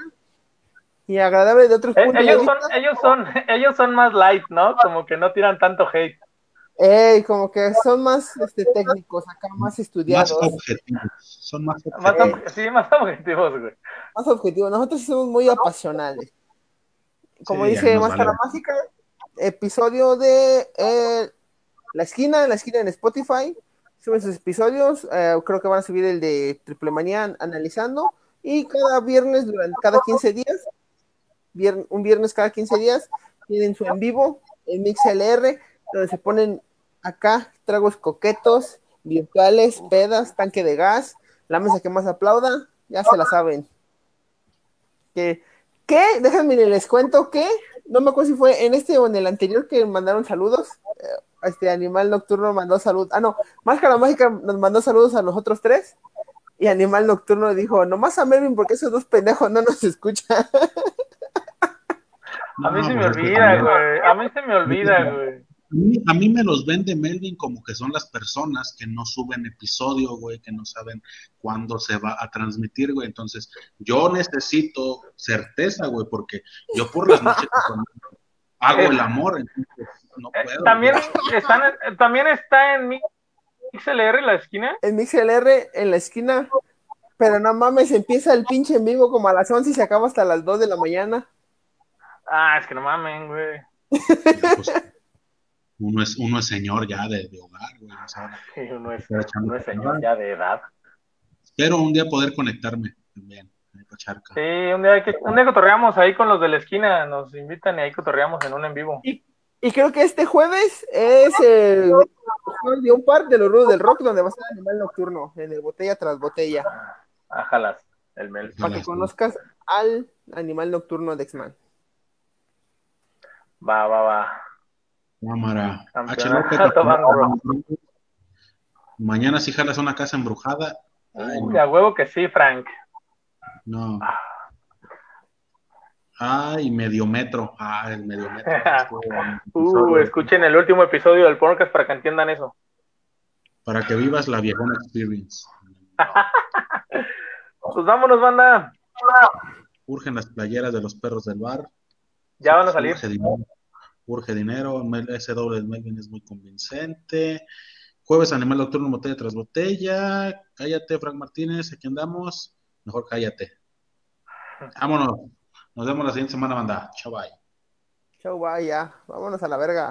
y agradable de otros Eh, puntos ellos de son, vista. ellos son, <laughs> ellos son más light, ¿no? Como que no tiran tanto hate. Ey, como que son más este, técnicos, acá más Más estudiados, objetivos. Son más Más objetivos. ob- sí, más objetivos, güey. más objetivos. Nosotros somos muy apasionales. Como Sí, dice Máscara vale. Mágica, episodio de eh, La Esquina, La Esquina en Spotify. Suben sus episodios. eh, creo que van a subir el de Triple Manía analizando. Y cada viernes, durante cada 15 días, vier- un viernes cada 15 días, tienen su en vivo, el Mix LR, donde se ponen acá tragos coquetos, virtuales, pedas, tanque de gas, la mesa que más aplauda, ya se la saben. Que, ¿Qué? Déjenme les cuento que, no me acuerdo si fue en este o en el anterior que mandaron saludos. eh, Este animal nocturno mandó salud. Ah, no, Máscara Mágica nos mandó saludos a los otros tres. Y Animal Nocturno dijo, nomás a Melvin porque esos dos pendejos no nos <laughs> escuchan. A mí No, se me pues olvida, güey. A mí se me olvida, güey. A mí, a mí me los vende Melvin como que son las personas que no suben episodio, güey, que no saben cuándo se va a transmitir, güey. Entonces, yo necesito certeza, güey, porque yo por las noches <laughs> hago el amor, entonces no Eh, puedo. También, están, en- también está en mi XLR la esquina. El Mix LR en la esquina. Pero no mames, empieza el pinche en vivo como a las 11 y se acaba hasta las 2 de la mañana. Ah, es que no mamen, güey. Uno, es, uno es señor ya de, de hogar, güey. o sea, <laughs> Sí, uno es, uno señor ya de edad. espero un día poder conectarme también. Charca. Sí, un día, que, un día cotorreamos ahí con los de la esquina, nos invitan y ahí cotorreamos en un en vivo. Y creo que este jueves es el jueves de un par de los rudos del rock donde va a estar Animal Nocturno en el botella tras botella. Ájalas, el Mel. Para que conozcas al Animal Nocturno de X-Man. Va, va, va. Cámara. Campeonato H. López, Bangro. Mañana si jalas una casa embrujada. Ay, no. a huevo que sí, Frank. No. Ay, medio metro. Ah, el medio metro. <laughs> Uh, escuchen el último episodio del podcast para que entiendan eso. Para que vivas la viejona experience. <laughs> Pues vámonos, banda. Urgen las playeras de los perros del bar. Ya van a salir. Urge dinero. Ese doble del Melvin es muy convincente. Jueves Animal Nocturno, botella tras botella. Cállate, Frank Martínez. Aquí andamos. Mejor cállate. Vámonos. Nos vemos la siguiente semana, banda. Chao, bye. Chau, vaya. Vámonos a la verga.